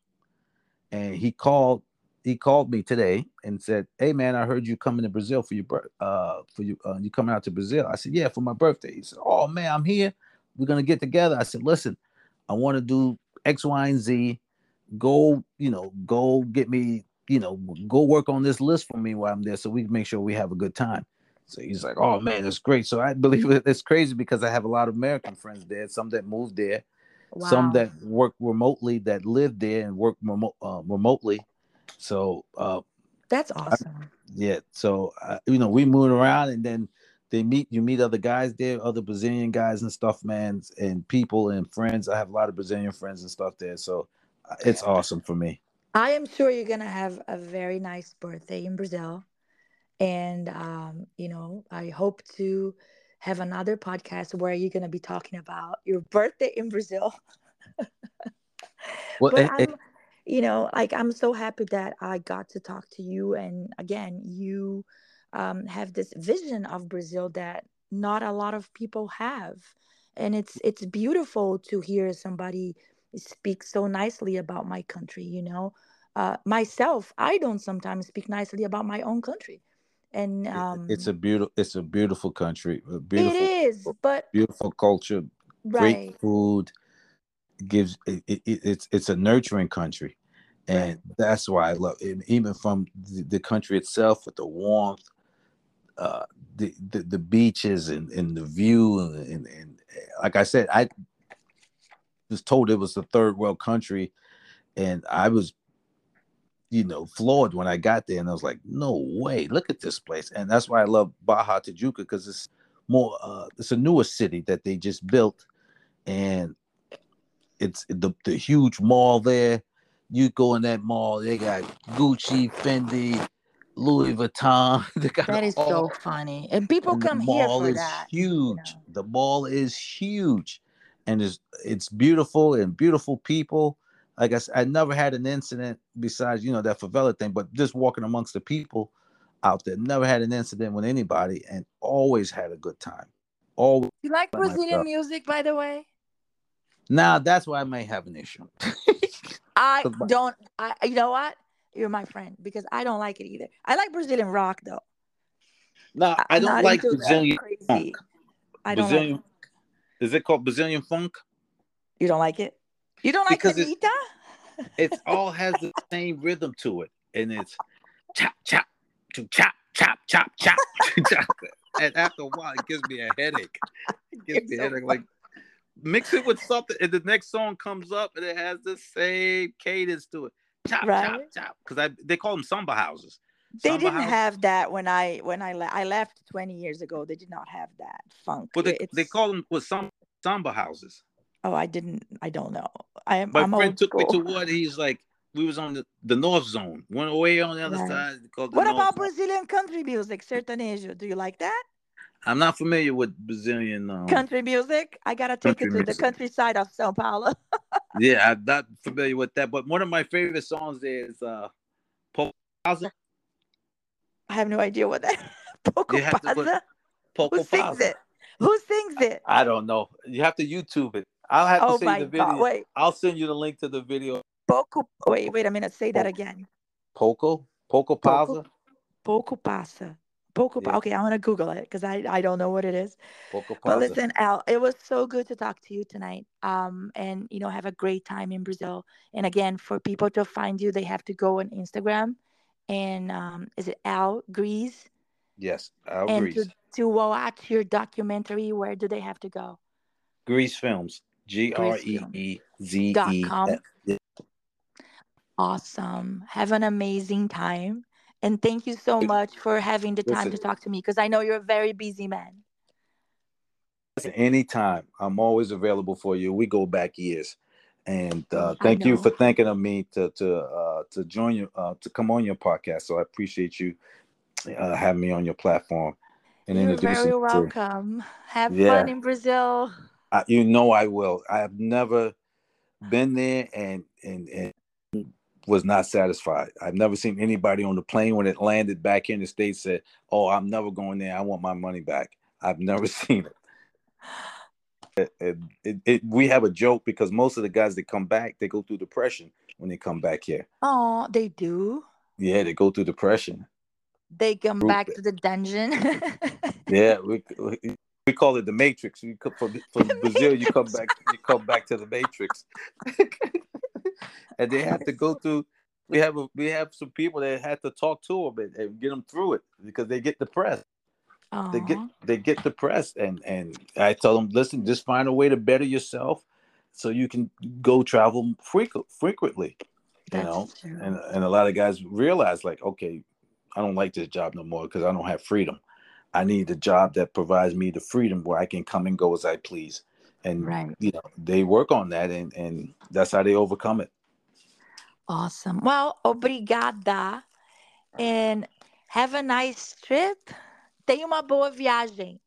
and he called he called me today and said, "Hey man, I heard you coming to Brazil for your birth uh for you uh, you coming out to Brazil." I said, "Yeah, for my birthday." He said, "Oh man, I'm here. We're gonna get together." I said, "Listen, I want to do X, Y, and Z. Go, you know, go get me, you know, go work on this list for me while I'm there, so we can make sure we have a good time." So he's like, "Oh man, that's great." So I believe it's crazy because I have a lot of American friends there, some that moved there, wow. some that work remotely, that live there and work remote, uh, remotely. So uh,
that's awesome. I,
yeah. So uh, you know, we move around, and then they meet. You meet other guys there, other Brazilian guys and stuff, man, and people and friends. I have a lot of Brazilian friends and stuff there. So uh, it's awesome for me.
I am sure you're gonna have a very nice birthday in Brazil and um, you know i hope to have another podcast where you're going to be talking about your birthday in brazil well, but it, I'm, you know like i'm so happy that i got to talk to you and again you um, have this vision of brazil that not a lot of people have and it's it's beautiful to hear somebody speak so nicely about my country you know uh, myself, I don't sometimes speak nicely about my own country. And um,
it's a beautiful, it's a beautiful country. A beautiful,
it is, but
beautiful culture,
right.
great food. Gives it, it, it's it's a nurturing country, and right. that's why I love it. Even from the, the country itself, with the warmth, uh, the, the beaches and, and the view, and, and, and like I said, I was told it was the third world country, and I was you know, floored when I got there, and I was like, "No way! Look at this place!" And that's why I love Barra Tijuca because it's more, uh, it's a newer city that they just built, and it's the the huge mall there. You go in that mall, they got Gucci, Fendi, Louis Vuitton.
that is all, so funny, and people and come here for that.
Huge. You know? The mall is huge, and it's it's beautiful and beautiful people like I, I never had an incident besides you know that favela thing, but just walking amongst the people out there, never had an incident with anybody, and always had a good time. Always.
You like Brazilian music, by the way?
Now that's why I may have an issue.
I don't. I you know what? You're my friend because I don't like it either. I like Brazilian rock though.
No, I don't like Brazilian funk.
I don't Brazilian, like
Is it called Brazilian funk?
You don't like it? You don't like because Anitta?
It all has the same rhythm to it, and it's chop chop to chop chop chop chop chop. and after a while, it gives me a headache. It gives it's me a headache. Like mix it with something, and the next song comes up, and it has the same cadence to it. Chop right? chop chop. Because I they call them samba houses.
They didn't houses. have that when I when I le- I left 20 years ago. They did not have that funk.
But they, they call them with some samba houses.
Oh, I didn't. I don't know. I am.
My
I'm
friend took school. me to what he's like. We was on the, the North Zone, went away on the other right. side.
Called
what
North about Zone. Brazilian country music, sertanejo? Do you like that?
I'm not familiar with Brazilian um,
country music. I gotta take you to music. the countryside of Sao Paulo.
yeah, I'm not familiar with that, but one of my favorite songs is uh, Pasa.
I have no idea what that. Pouco Pasa. Who sings it? Who sings it?
I don't know. You have to YouTube it. I'll have oh to send you the video. God, wait. I'll send you the link to the video.
Poco. Wait, wait a minute. Say that again.
Poco. Poco Pasa.
Poco Pasa. Yeah. Okay, I'm gonna Google it because I I don't know what it is. Poco But listen, Al, it was so good to talk to you tonight. Um, and you know, have a great time in Brazil. And again, for people to find you, they have to go on Instagram. And um, is it Al Greeze?
Yes, Al and Greeze.
To, to watch your documentary, where do they have to go?
Greeze Films. G R E E Z E.
Awesome. Have an amazing time. And thank you so much for having the time Listen, to talk to me because I know you're a very busy man.
Anytime. I'm always available for you. We go back years. And uh, thank you for thinking of me to to uh, to join you uh, to come on your podcast. So I appreciate you uh, having me on your platform
and You're very welcome. To, Have yeah. fun in Brazil.
I, you know I will. I have never been there and and and was not satisfied. I've never seen anybody on the plane when it landed back in the states said, "Oh, I'm never going there. I want my money back." I've never seen it. It, it, it, we have a joke because most of the guys that come back they go through depression when they come back here.
Oh, they do.
Yeah, they go through depression.
They come back to the dungeon.
yeah, we, we we call it the matrix. You come from, from Brazil, you come back, you come back to the matrix, and they have to go through. We have a, we have some people that had to talk to them and, and get them through it because they get depressed. Aww. They get they get depressed, and and I tell them, listen, just find a way to better yourself, so you can go travel frequent frequently. You That's know, true. and and a lot of guys realize like, okay, I don't like this job no more because I don't have freedom. I need a job that provides me the freedom where I can come and go as I please. And right. you know, they work on that and, and that's how they overcome it.
Awesome. Well, obrigada. And have a nice trip. Tenha uma boa viagem.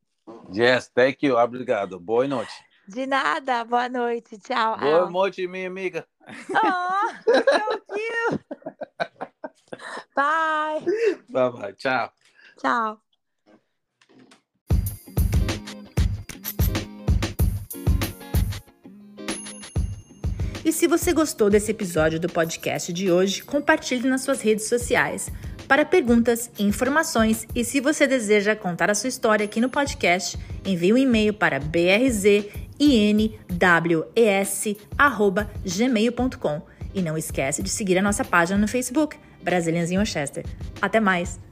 Yes, thank you. Obrigado. Boa noite.
De nada. Boa noite. Tchau.
Boa Al. noite, minha amiga.
Oh, so cute. Bye.
Bye bye. Ciao.
Ciao. E se você gostou desse episódio do podcast de hoje, compartilhe nas suas redes sociais. Para perguntas, informações e se você deseja contar a sua história aqui no podcast, envie um e-mail para brzинws@gmail.com e não esquece de seguir a nossa página no Facebook, Brasilians em Até mais!